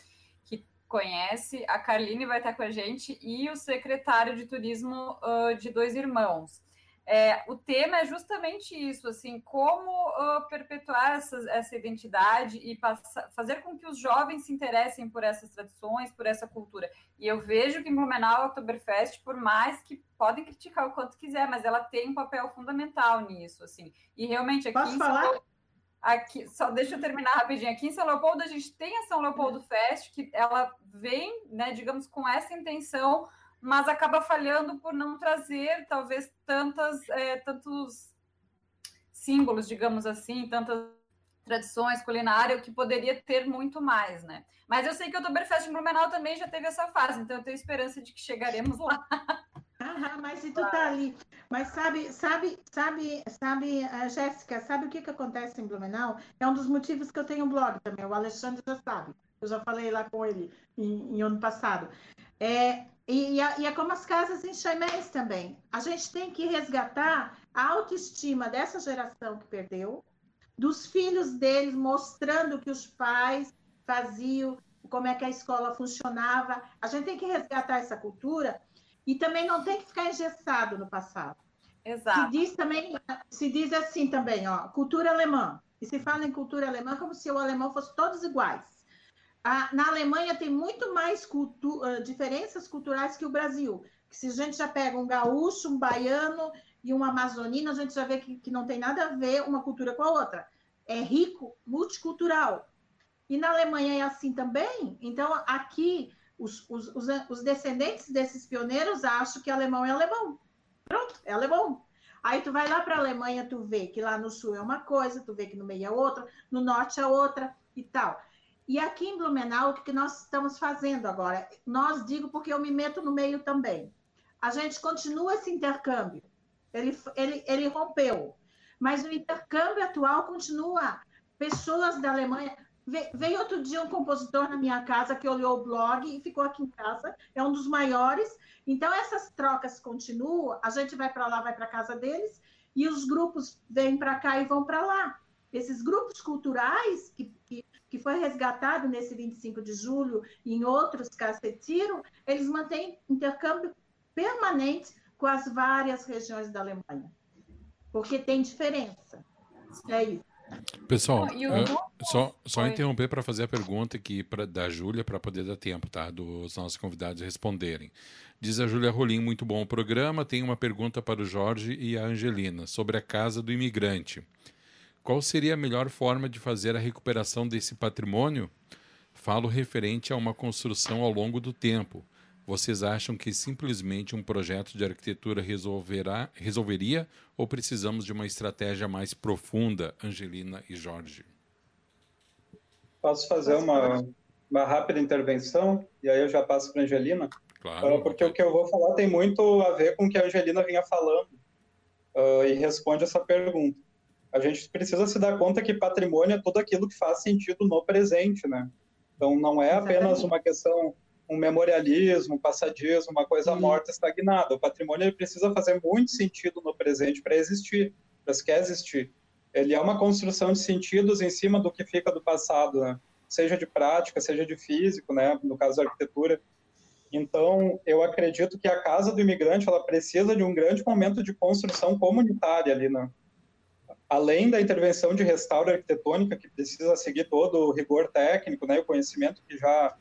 que conhece. A Carline vai estar com a gente e o secretário de turismo uh, de Dois Irmãos. É, o tema é justamente isso, assim, como uh, perpetuar essa, essa identidade e passar, fazer com que os jovens se interessem por essas tradições, por essa cultura. E eu vejo que em Blumenau a Oktoberfest, por mais que podem criticar o quanto quiser, mas ela tem um papel fundamental nisso, assim. E realmente aqui Posso falar? São, aqui, só deixa eu terminar rapidinho. Aqui em São Leopoldo a gente tem a São Leopoldo Fest, que ela vem, né, digamos, com essa intenção mas acaba falhando por não trazer talvez tantas é, tantos símbolos, digamos assim, tantas tradições culinárias que poderia ter muito mais, né? Mas eu sei que o Oktoberfest em Blumenau também já teve essa fase, então eu tenho esperança de que chegaremos lá. Mas se tu tá ali, mas sabe, sabe, sabe, sabe, uh, Jéssica, sabe o que que acontece em Blumenau? É um dos motivos que eu tenho um blog também, o Alexandre já sabe, eu já falei lá com ele em, em ano passado. É, e, e, é como as casas em Chaimés também. A gente tem que resgatar a autoestima dessa geração que perdeu, dos filhos deles, mostrando que os pais faziam, como é que a escola funcionava. A gente tem que resgatar essa cultura e também não tem que ficar engessado no passado. Exato. Se diz também, se diz assim também, ó, cultura alemã. E se fala em cultura alemã como se o alemão fosse todos iguais a, na Alemanha tem muito mais cultu diferenças culturais que o Brasil. Que se a gente já pega um gaúcho, um baiano e um amazonino, a gente já vê que, que não tem nada a ver uma cultura com a outra. É rico, multicultural. E na Alemanha é assim também. Então, aqui, os, os, os, os descendentes desses pioneiros acham que alemão é alemão. Pronto, é alemão. Aí tu vai lá para a Alemanha, tu vê que lá no sul é uma coisa, tu vê que no meio é outra, no norte é outra e tal. E aqui em Blumenau, o que nós estamos fazendo agora? Nós digo porque eu me meto no meio também. A gente continua esse intercâmbio. Ele, ele, ele rompeu. Mas o intercâmbio atual continua. Pessoas da Alemanha. Veio outro dia um compositor na minha casa que olhou o blog e ficou aqui em casa. É um dos maiores. Então, essas trocas continuam. A gente vai para lá, vai para casa deles. E os grupos vêm para cá e vão para lá. Esses grupos culturais que, que que foi resgatado nesse 25 de julho e em outros cacetiros, eles mantêm intercâmbio permanente com as várias regiões da Alemanha, porque tem diferença. É isso. Pessoal, só, só interromper para fazer a pergunta aqui pra, da Júlia para poder dar tempo, tá? Dos nossos convidados responderem. Diz a Júlia Rolim, muito bom o programa. Tem uma pergunta para o Jorge e a Angelina sobre a casa do imigrante. Qual seria a melhor forma de fazer a recuperação desse patrimônio? Falo referente a uma construção ao longo do tempo. Vocês acham que simplesmente um projeto de arquitetura resolverá, resolveria ou precisamos de uma estratégia mais profunda, Angelina e Jorge? Posso fazer uma, uma rápida intervenção e aí eu já passo para a Angelina? Claro. Uh, porque o que eu vou falar tem muito a ver com o que a Angelina vinha falando uh, e responde essa pergunta a gente precisa se dar conta que patrimônio é tudo aquilo que faz sentido no presente, né? Então não é apenas uma questão um memorialismo, um passadismo, uma coisa morta, estagnada. O patrimônio ele precisa fazer muito sentido no presente para existir, para se quer existir. Ele é uma construção de sentidos em cima do que fica do passado, né? seja de prática, seja de físico, né? no caso da arquitetura. Então, eu acredito que a casa do imigrante ela precisa de um grande momento de construção comunitária ali, né? Além da intervenção de restauro arquitetônica, que precisa seguir todo o rigor técnico, né, o conhecimento que já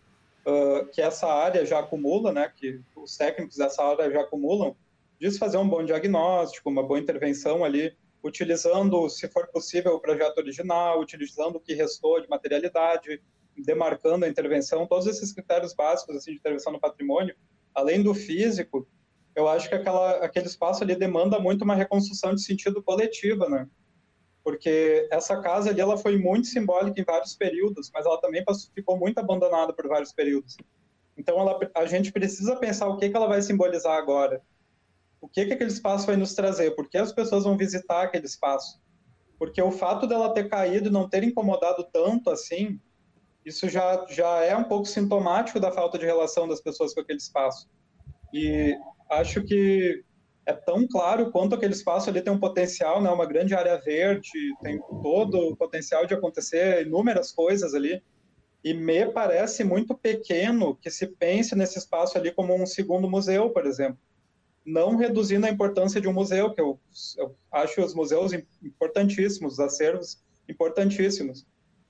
uh, que essa área já acumula, né, que os técnicos dessa área já acumulam, diz fazer um bom diagnóstico, uma boa intervenção ali, utilizando, se for possível, o projeto original, utilizando o que restou de materialidade, demarcando a intervenção, todos esses critérios básicos assim de intervenção no patrimônio, além do físico, eu acho que aquela, aquele espaço ali demanda muito uma reconstrução de sentido coletiva, né? Porque essa casa ali ela foi muito simbólica em vários períodos, mas ela também ficou muito abandonada por vários períodos. Então ela, a gente precisa pensar o que, que ela vai simbolizar agora. O que, que aquele espaço vai nos trazer? Por que as pessoas vão visitar aquele espaço? Porque o fato dela ter caído e não ter incomodado tanto assim, isso já, já é um pouco sintomático da falta de relação das pessoas com aquele espaço. E acho que é tão claro quanto aquele espaço ali tem um potencial, né? Uma grande área verde, tem todo o potencial de acontecer inúmeras coisas ali. E me parece muito pequeno que se pense nesse espaço ali como um segundo museu, por exemplo. Não reduzindo a importância de um museu, que eu, eu acho os museus importantíssimos, os acervos importantíssimos.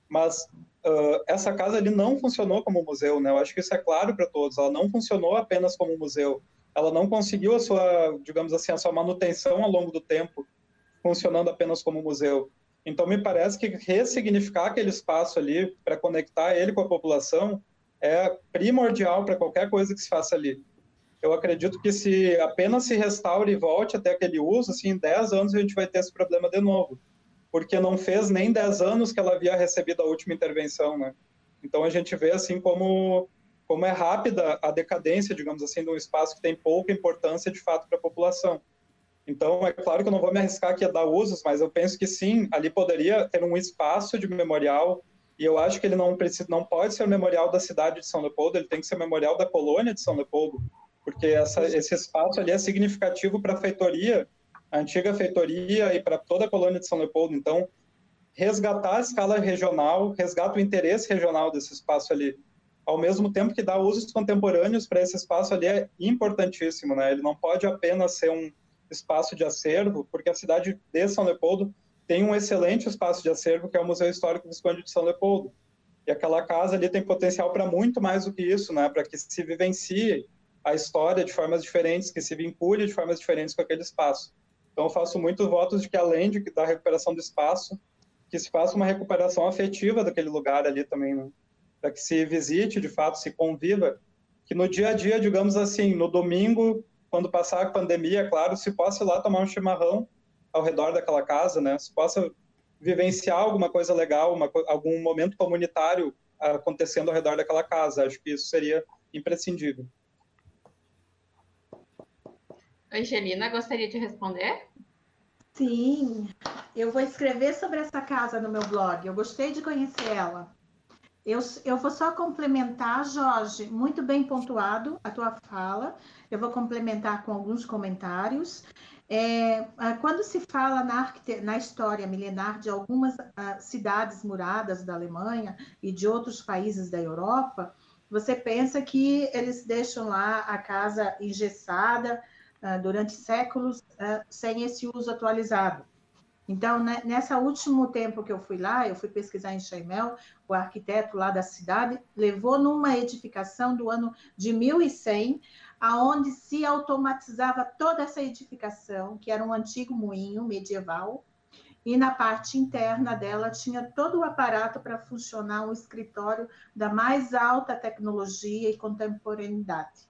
Mas uh, essa casa ali não funcionou como museu, né? Eu acho que isso é claro para todos. Ela não funcionou apenas como museu ela não conseguiu a sua, digamos assim, a sua manutenção ao longo do tempo, funcionando apenas como museu. Então, me parece que ressignificar aquele espaço ali para conectar ele com a população é primordial para qualquer coisa que se faça ali. Eu acredito que se apenas se restaure e volte até aquele uso, assim, em 10 anos a gente vai ter esse problema de novo. Porque não fez nem 10 anos que ela havia recebido a última intervenção, né? Então a gente vê assim como como é rápida a decadência, digamos assim, de um espaço que tem pouca importância de fato para a população. Então, é claro que eu não vou me arriscar aqui a dar usos, mas eu penso que sim, ali poderia ter um espaço de memorial, e eu acho que ele não, precisa, não pode ser o memorial da cidade de São Leopoldo, ele tem que ser o memorial da colônia de São Leopoldo, porque essa, esse espaço ali é significativo para a feitoria, a antiga feitoria e para toda a colônia de São Leopoldo. Então, resgatar a escala regional, resgata o interesse regional desse espaço ali ao mesmo tempo que dar usos contemporâneos para esse espaço ali é importantíssimo, né? Ele não pode apenas ser um espaço de acervo, porque a cidade de São Leopoldo tem um excelente espaço de acervo, que é o Museu Histórico Visconde de São Leopoldo. E aquela casa ali tem potencial para muito mais do que isso, né? Para que se vivencie a história de formas diferentes, que se vincule de formas diferentes com aquele espaço. Então, eu faço muitos votos de que, além de, da recuperação do espaço, que se faça uma recuperação afetiva daquele lugar ali também, né? Para que se visite, de fato, se conviva, que no dia a dia, digamos assim, no domingo, quando passar a pandemia, é claro, se possa ir lá tomar um chimarrão ao redor daquela casa, né? Se possa vivenciar alguma coisa legal, uma, algum momento comunitário acontecendo ao redor daquela casa. Acho que isso seria imprescindível. Angelina, gostaria de responder? Sim, eu vou escrever sobre essa casa no meu blog. Eu gostei de conhecer ela. Eu, eu vou só complementar, Jorge, muito bem pontuado a tua fala. Eu vou complementar com alguns comentários. É, ah, quando se fala na, na, história milenar de algumas uh, cidades muradas da Alemanha e de outros países da Europa, você pensa que eles deixam lá a casa engessada uh, durante séculos uh, sem esse uso atualizado. Então, né, nessa último tempo que eu fui lá, eu fui pesquisar em Chaimel, o arquiteto lá da cidade levou numa edificação do ano de 1100, aonde se automatizava toda essa edificação, que era um antigo moinho medieval, e na parte interna dela tinha todo o aparato para funcionar um escritório da mais alta tecnologia e contemporaneidade.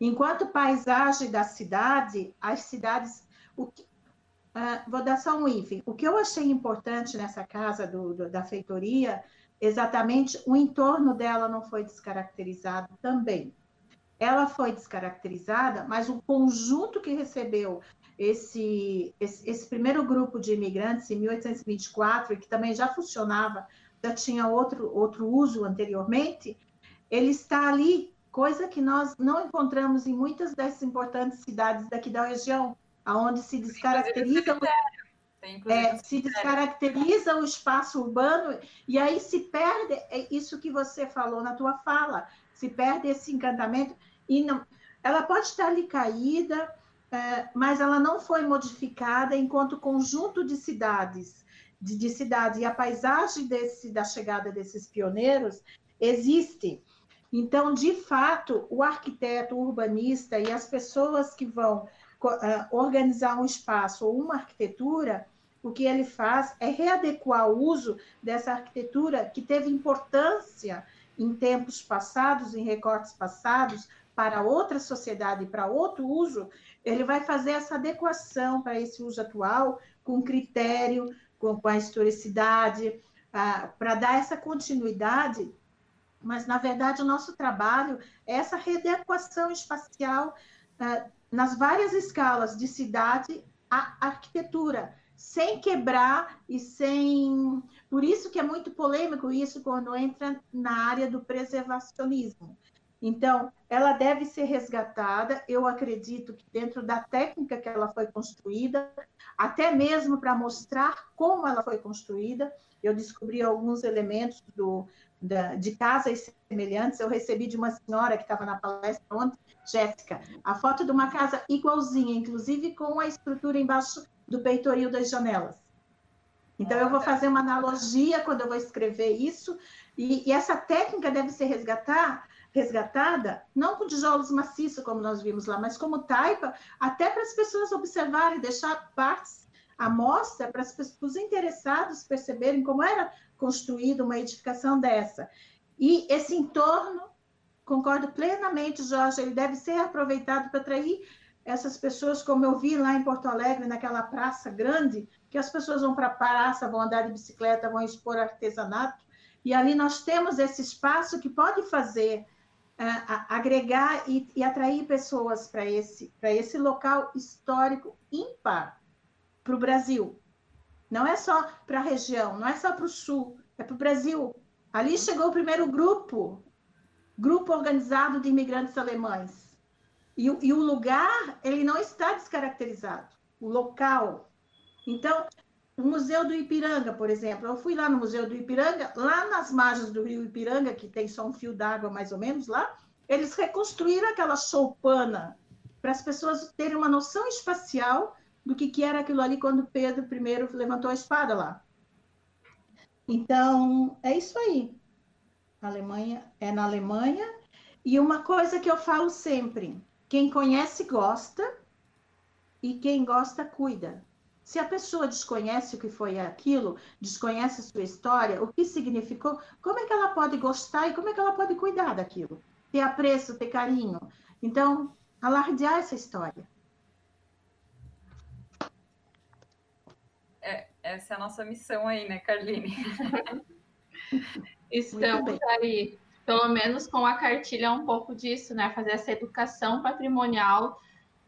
Enquanto paisagem da cidade, as cidades, o que, Uh, vou dar só um hífen. O que eu achei importante nessa casa do, do, da feitoria, exatamente o entorno dela não foi descaracterizado também. Ela foi descaracterizada, mas o conjunto que recebeu esse, esse, esse primeiro grupo de imigrantes em 1824, que também já funcionava, já tinha outro, outro uso anteriormente, ele está ali, coisa que nós não encontramos em muitas das importantes cidades daqui da região aonde se descaracteriza é, se descaracteriza o espaço urbano e aí se perde é isso que você falou na tua fala, se perde esse encantamento e não, ela pode estar ali caída, é, mas ela não foi modificada enquanto conjunto de cidades, de, de cidades. E a paisagem desse da chegada desses pioneiros existe. Então, de fato, o arquiteto, o urbanista e as pessoas que vão organizar um espaço ou uma arquitetura, o que ele faz é readequar o uso dessa arquitetura que teve importância em tempos passados, em recortes passados, para outra sociedade, para outro uso, ele vai fazer essa adequação para esse uso atual, com critério, com, com a historicidade, ah, para dar essa continuidade, mas, na verdade, o nosso trabalho é essa readequação espacial ah, nas várias escalas, de cidade à arquitetura, sem quebrar e sem. Por isso que é muito polêmico isso quando entra na área do preservacionismo. Então, ela deve ser resgatada. Eu acredito que dentro da técnica que ela foi construída, até mesmo para mostrar como ela foi construída, eu descobri alguns elementos do, da, de casas semelhantes. Eu recebi de uma senhora que estava na palestra ontem, Jéssica, a foto de uma casa igualzinha, inclusive com a estrutura embaixo do peitoril das janelas. Então, eu vou fazer uma analogia quando eu vou escrever isso, e, e essa técnica deve ser resgatar resgatada, não com tijolos maciços, como nós vimos lá, mas como taipa, até para as pessoas observarem, deixar partes à mostra para os interessados perceberem como era construída uma edificação dessa. E esse entorno, concordo plenamente, Jorge, ele deve ser aproveitado para atrair essas pessoas, como eu vi lá em Porto Alegre, naquela praça grande, que as pessoas vão para a praça, vão andar de bicicleta, vão expor artesanato, e ali nós temos esse espaço que pode fazer agregar e, e, atrair pessoas para esse, esse local histórico ímpar para o Brasil. Não é só para a região, não é só para o sul, é para o Brasil. Ali chegou o primeiro grupo, grupo organizado de imigrantes alemães. E, e o lugar, ele não está descaracterizado, o local. Então, o Museu do Ipiranga, por exemplo. Eu fui lá no Museu do Ipiranga, lá nas margens do rio Ipiranga, que tem só um fio d'água mais ou menos lá, eles reconstruíram aquela choupana para as pessoas terem uma noção espacial do que, que era aquilo ali quando Pedro I levantou a espada lá. Então, é isso aí. A Alemanha é na Alemanha. E uma coisa que eu falo sempre: quem conhece gosta e quem gosta cuida. Se a pessoa desconhece o que foi aquilo, desconhece a sua história, o que significou, como é que ela pode gostar e como é que ela pode cuidar daquilo? Ter apreço, ter carinho. Então, alardear essa história. É, essa é a nossa missão aí, né, Carline? Estamos aí, pelo menos com a cartilha, um pouco disso, né? Fazer essa educação patrimonial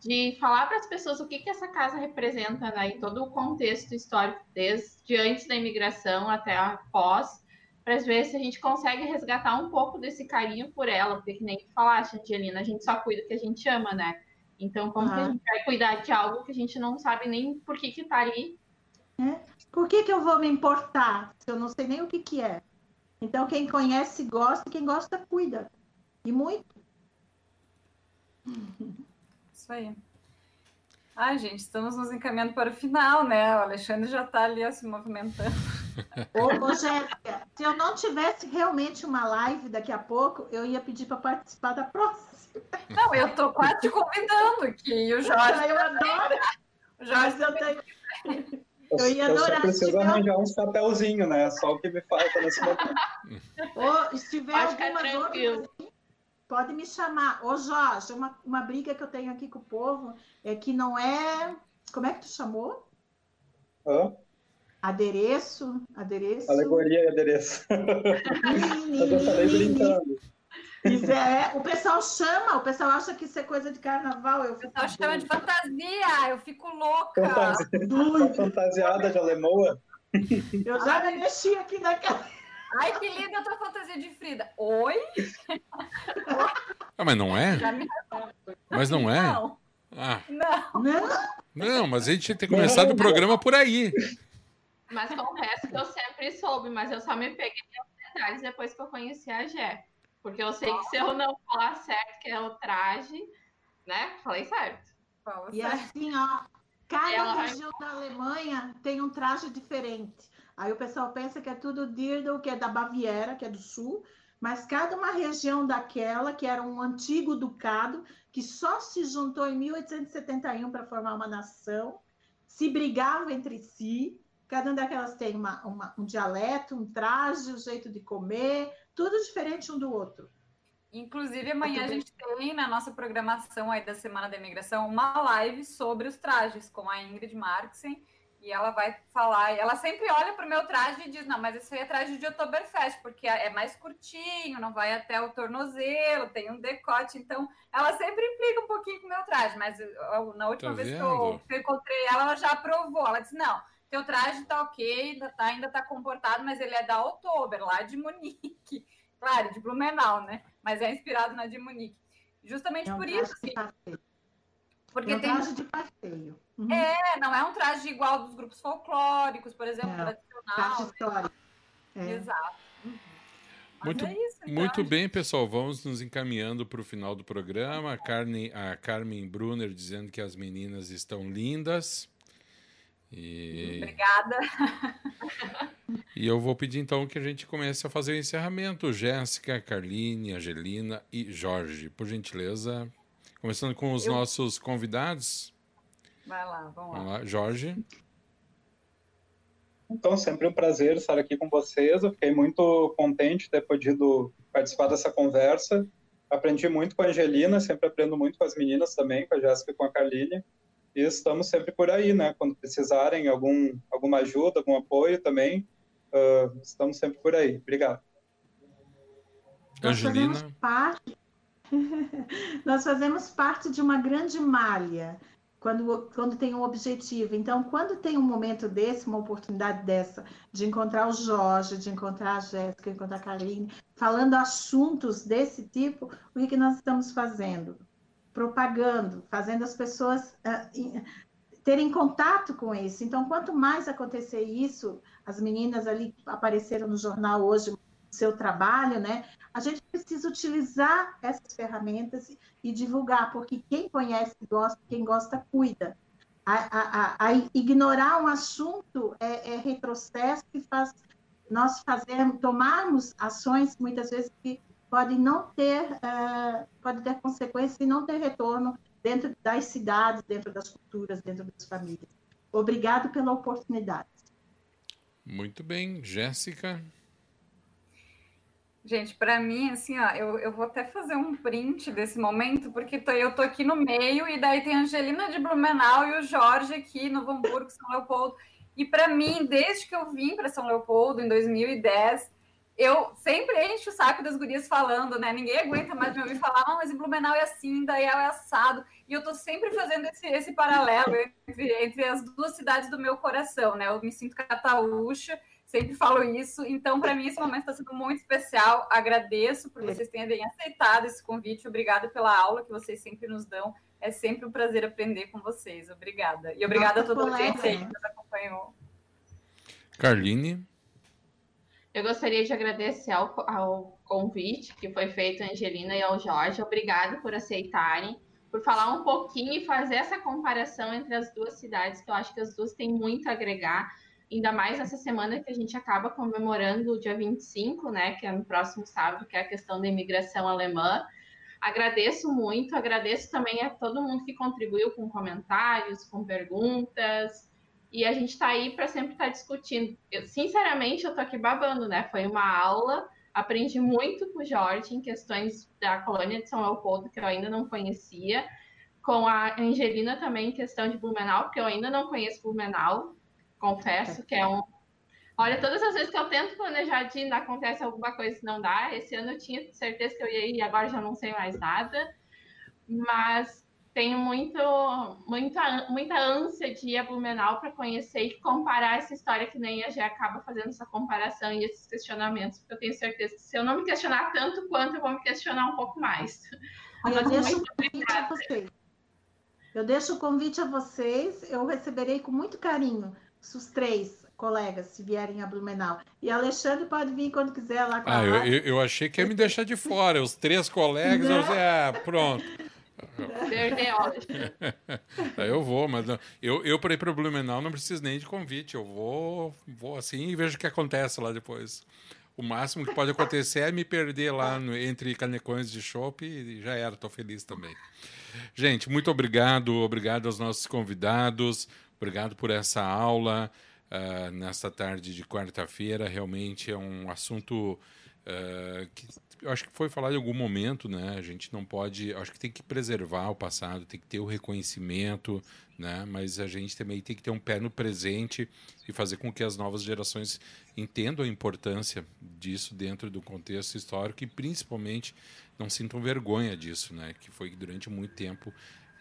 de falar para as pessoas o que, que essa casa representa, né, em todo o contexto histórico, desde antes da imigração até após, para ver se a gente consegue resgatar um pouco desse carinho por ela, porque que nem falaste, Angelina, a gente só cuida do que a gente ama, né? Então, como que a gente vai cuidar de algo que a gente não sabe nem por que que tá ali? É. Por que que eu vou me importar se eu não sei nem o que que é? Então, quem conhece gosta, quem gosta cuida. E muito. Isso aí. Ai, gente, estamos nos encaminhando para o final, né? O Alexandre já está ali se movimentando. Ô, Jéssica, se eu não tivesse realmente uma live daqui a pouco, eu ia pedir para participar da próxima. Não, eu estou quase te convidando aqui. O Jorge. Eu adoro. O Jorge, eu tenho. Eu ia eu adorar. só preciso arranjar uns papelzinhos, né? Só o que me falta nesse momento. Ou se tiver algumas outras pode me chamar. Ô, Jorge, uma, uma briga que eu tenho aqui com o povo é que não é. Como é que tu chamou? Hã? Adereço, adereço. Alegoria e adereço. eu já falei brincando. Isso é, o pessoal chama, o pessoal acha que isso é coisa de carnaval. Eu o pessoal chama de fantasia, eu fico louca. Fantasia, fantasiada de alemoa. Eu já me mexi aqui naquela. Ai, que linda a tua fantasia de Frida. Oi? Ah, mas não é? Mas não é? Não. Ah. Não. Não, mas a gente tinha que ter começado o programa por aí. Mas com o resto eu sempre soube, mas eu só me peguei nos detalhes depois que eu conheci a Gé. Porque eu sei que se eu não falar certo que é o traje, né? Falei certo. E assim, ó, cada região da Alemanha tem um traje diferente. Aí o pessoal pensa que é tudo Dirndl, que é da Baviera, que é do sul, mas cada uma região daquela, que era um antigo ducado, que só se juntou em 1871 para formar uma nação, se brigava entre si, cada uma daquelas tem uma, uma, um dialeto, um traje, um jeito de comer, tudo diferente um do outro. Inclusive, amanhã a gente tem na nossa programação aí da Semana da Imigração uma live sobre os trajes com a Ingrid Marxen E ela vai falar, ela sempre olha para o meu traje e diz: Não, mas esse aí é traje de Oktoberfest, porque é mais curtinho, não vai até o tornozelo, tem um decote. Então, ela sempre implica um pouquinho com o meu traje, mas na última tá vez que eu, que eu, encontrei ela, ela já aprovou. Ela disse: Não, teu traje tá ok, ainda tá, ainda tá comportado, mas ele é da Oktober, lá de Munique. Claro, de Blumenau, né? Mas é inspirado na de Munique. Justamente é um por isso. Assim, porque é um tem traje de passeio. Uhum. É, não é um traje igual dos grupos folclóricos, por exemplo, é, tradicional. Traje histórico. É. Exato. Uhum. Muito, é isso, então. muito bem, pessoal. Vamos nos encaminhando para o final do programa. A, Carne, a Carmen Brunner dizendo que as meninas estão lindas. E... Obrigada. E eu vou pedir então que a gente comece a fazer o encerramento. Jéssica, Carline, Angelina e Jorge, por gentileza. Começando com os eu... nossos convidados. Vai lá, vamos, vamos lá. lá. Jorge. Então, sempre um prazer estar aqui com vocês. Eu fiquei muito contente de ter podido participar dessa conversa. Aprendi muito com a Angelina, sempre aprendo muito com as meninas também, com a Jéssica e com a Carline. E estamos sempre por aí, né? Quando precisarem algum, alguma ajuda, algum apoio também, uh, estamos sempre por aí. Obrigado. Angelina. Nós fazemos parte, nós fazemos parte de uma grande malha quando, quando tem um objetivo. Então, quando tem um momento desse, uma oportunidade dessa, de encontrar o Jorge, de encontrar a Jéssica, encontrar a Karine, falando assuntos desse tipo, o que, que nós estamos fazendo? Propagando, fazendo as pessoas uh, terem contato com isso. Então, quanto mais acontecer isso, as meninas ali apareceram no jornal hoje, seu trabalho, né? A gente precisa utilizar essas ferramentas e divulgar, porque quem conhece gosta, quem gosta cuida. A, a, a, ignorar um assunto é, é, retrocesso que faz nós fazermos, tomarmos ações muitas vezes que podem não ter, uh, pode ter consequências e não ter retorno dentro das cidades, dentro das culturas, dentro das famílias. Obrigado pela oportunidade. Muito bem, Jéssica. Gente, para mim, assim, ó, eu, eu vou até fazer um print desse momento, porque tô, eu tô aqui no meio, e daí tem a Angelina de Blumenau e o Jorge aqui no Hamburgo, São Leopoldo. E para mim, desde que eu vim para São Leopoldo, em 2010, eu sempre encho o saco das gurias falando, né? Ninguém aguenta mais me ouvir falar, ah, mas em Blumenau é assim, daí é assado. E eu tô sempre fazendo esse, esse paralelo entre, entre as duas cidades do meu coração, né? Eu me sinto cataúcha, sempre falo isso. Então, para mim, esse momento está sendo muito especial. Agradeço por vocês terem aceitado esse convite. Obrigada pela aula que vocês sempre nos dão. É sempre um prazer aprender com vocês. Obrigada. E obrigada Nossa, a toda a gente aí que nos acompanhou. Carline. Eu gostaria de agradecer ao, ao convite que foi feito a Angelina e ao Jorge. Obrigado por aceitarem, por falar um pouquinho e fazer essa comparação entre as duas cidades, que eu acho que as duas têm muito a agregar ainda mais essa semana que a gente acaba comemorando o dia 25, né, que é no próximo sábado, que é a questão da imigração alemã. Agradeço muito, agradeço também a todo mundo que contribuiu com comentários, com perguntas, e a gente está aí para sempre estar tá discutindo. Eu, sinceramente, eu estou aqui babando, né? Foi uma aula, aprendi muito com o Jorge em questões da colônia de São Leopoldo, que eu ainda não conhecia, com a Angelina também em questão de Blumenau, porque eu ainda não conheço Blumenau, confesso que é um. Olha, todas as vezes que eu tento planejar de ainda acontece alguma coisa que não dá. Esse ano eu tinha certeza que eu ia ir, agora já não sei mais nada. Mas tenho muito, muita, muita ânsia de ir a Blumenau para conhecer e comparar essa história que nem a Gê acaba fazendo essa comparação e esses questionamentos, porque eu tenho certeza que se eu não me questionar tanto quanto, eu vou me questionar um pouco mais. Eu deixo, o convite a vocês. eu deixo o convite a vocês, eu receberei com muito carinho os três colegas se vierem a Blumenau. E Alexandre pode vir quando quiser lá com ah, eu, eu, eu, achei que ia me deixar de fora. Os três colegas, eu disse, ah, pronto. Aí eu vou, mas não, eu, eu para ir para Blumenau não preciso nem de convite. Eu vou, vou assim e vejo o que acontece lá depois. O máximo que pode acontecer é me perder lá no, entre canecões de chopp e já era, estou feliz também. Gente, muito obrigado, obrigado aos nossos convidados. Obrigado por essa aula uh, nesta tarde de quarta-feira. Realmente é um assunto uh, que eu acho que foi falado em algum momento, né? A gente não pode, acho que tem que preservar o passado, tem que ter o reconhecimento, né? Mas a gente também tem que ter um pé no presente e fazer com que as novas gerações entendam a importância disso dentro do contexto histórico e principalmente não sintam vergonha disso, né? Que foi durante muito tempo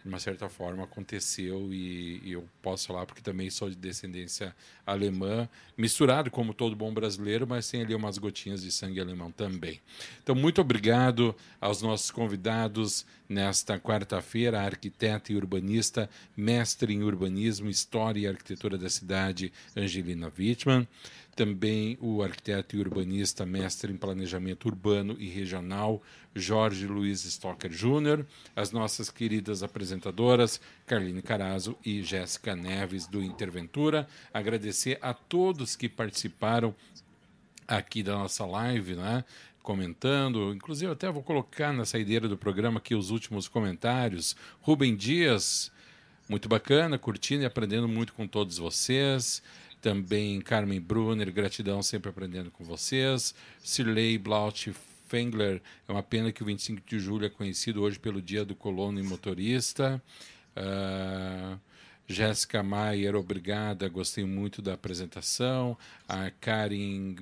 de uma certa forma aconteceu e, e, eu posso falar porque também sou de descendência alemã, misturado como todo bom brasileiro, mas tem ali umas gotinhas de sangue alemão também. Então, muito obrigado aos nossos convidados nesta quarta-feira, arquiteta e urbanista, mestre em urbanismo, história e arquitetura da cidade, Angelina Wittmann também o arquiteto e urbanista, mestre em planejamento urbano e regional, Jorge Luiz Stocker Júnior, as nossas queridas apresentadoras, Carline Carazo e Jéssica Neves, do Interventura. Agradecer a todos que participaram aqui da nossa live, né? comentando, inclusive até vou colocar na saideira do programa aqui os últimos comentários. Rubem Dias, muito bacana, curtindo e aprendendo muito com todos vocês também Carmen Brunner, gratidão sempre aprendendo com vocês. Cirlei Blaut Fengler, é uma pena que o 25 de julho é conhecido hoje pelo Dia do Colono e Motorista. Uh, Jéssica Maier, obrigada, gostei muito da apresentação. A Karin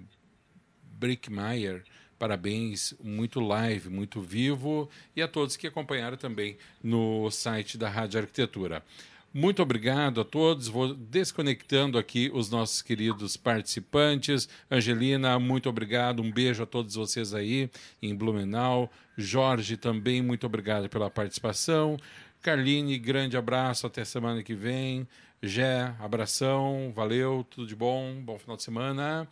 Brickmeier, parabéns, muito live, muito vivo. E a todos que acompanharam também no site da Rádio Arquitetura. Muito obrigado a todos. Vou desconectando aqui os nossos queridos participantes. Angelina, muito obrigado. Um beijo a todos vocês aí em Blumenau. Jorge, também muito obrigado pela participação. Carline, grande abraço. Até semana que vem. Gé, abração. Valeu, tudo de bom. Bom final de semana.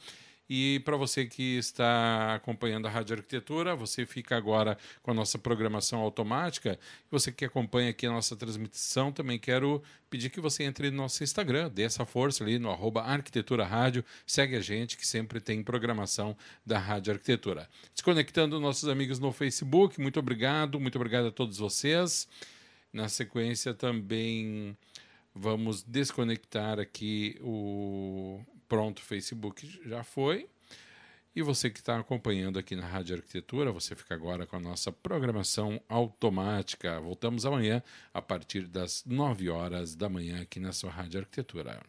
E para você que está acompanhando a Rádio Arquitetura, você fica agora com a nossa programação automática. Você que acompanha aqui a nossa transmissão, também quero pedir que você entre no nosso Instagram, dê essa força ali no arroba Arquitetura Rádio, segue a gente que sempre tem programação da Rádio Arquitetura. Desconectando nossos amigos no Facebook, muito obrigado, muito obrigado a todos vocês. Na sequência também vamos desconectar aqui o pronto, Facebook já foi. E você que está acompanhando aqui na Rádio Arquitetura, você fica agora com a nossa programação automática. Voltamos amanhã a partir das 9 horas da manhã aqui na sua Rádio Arquitetura.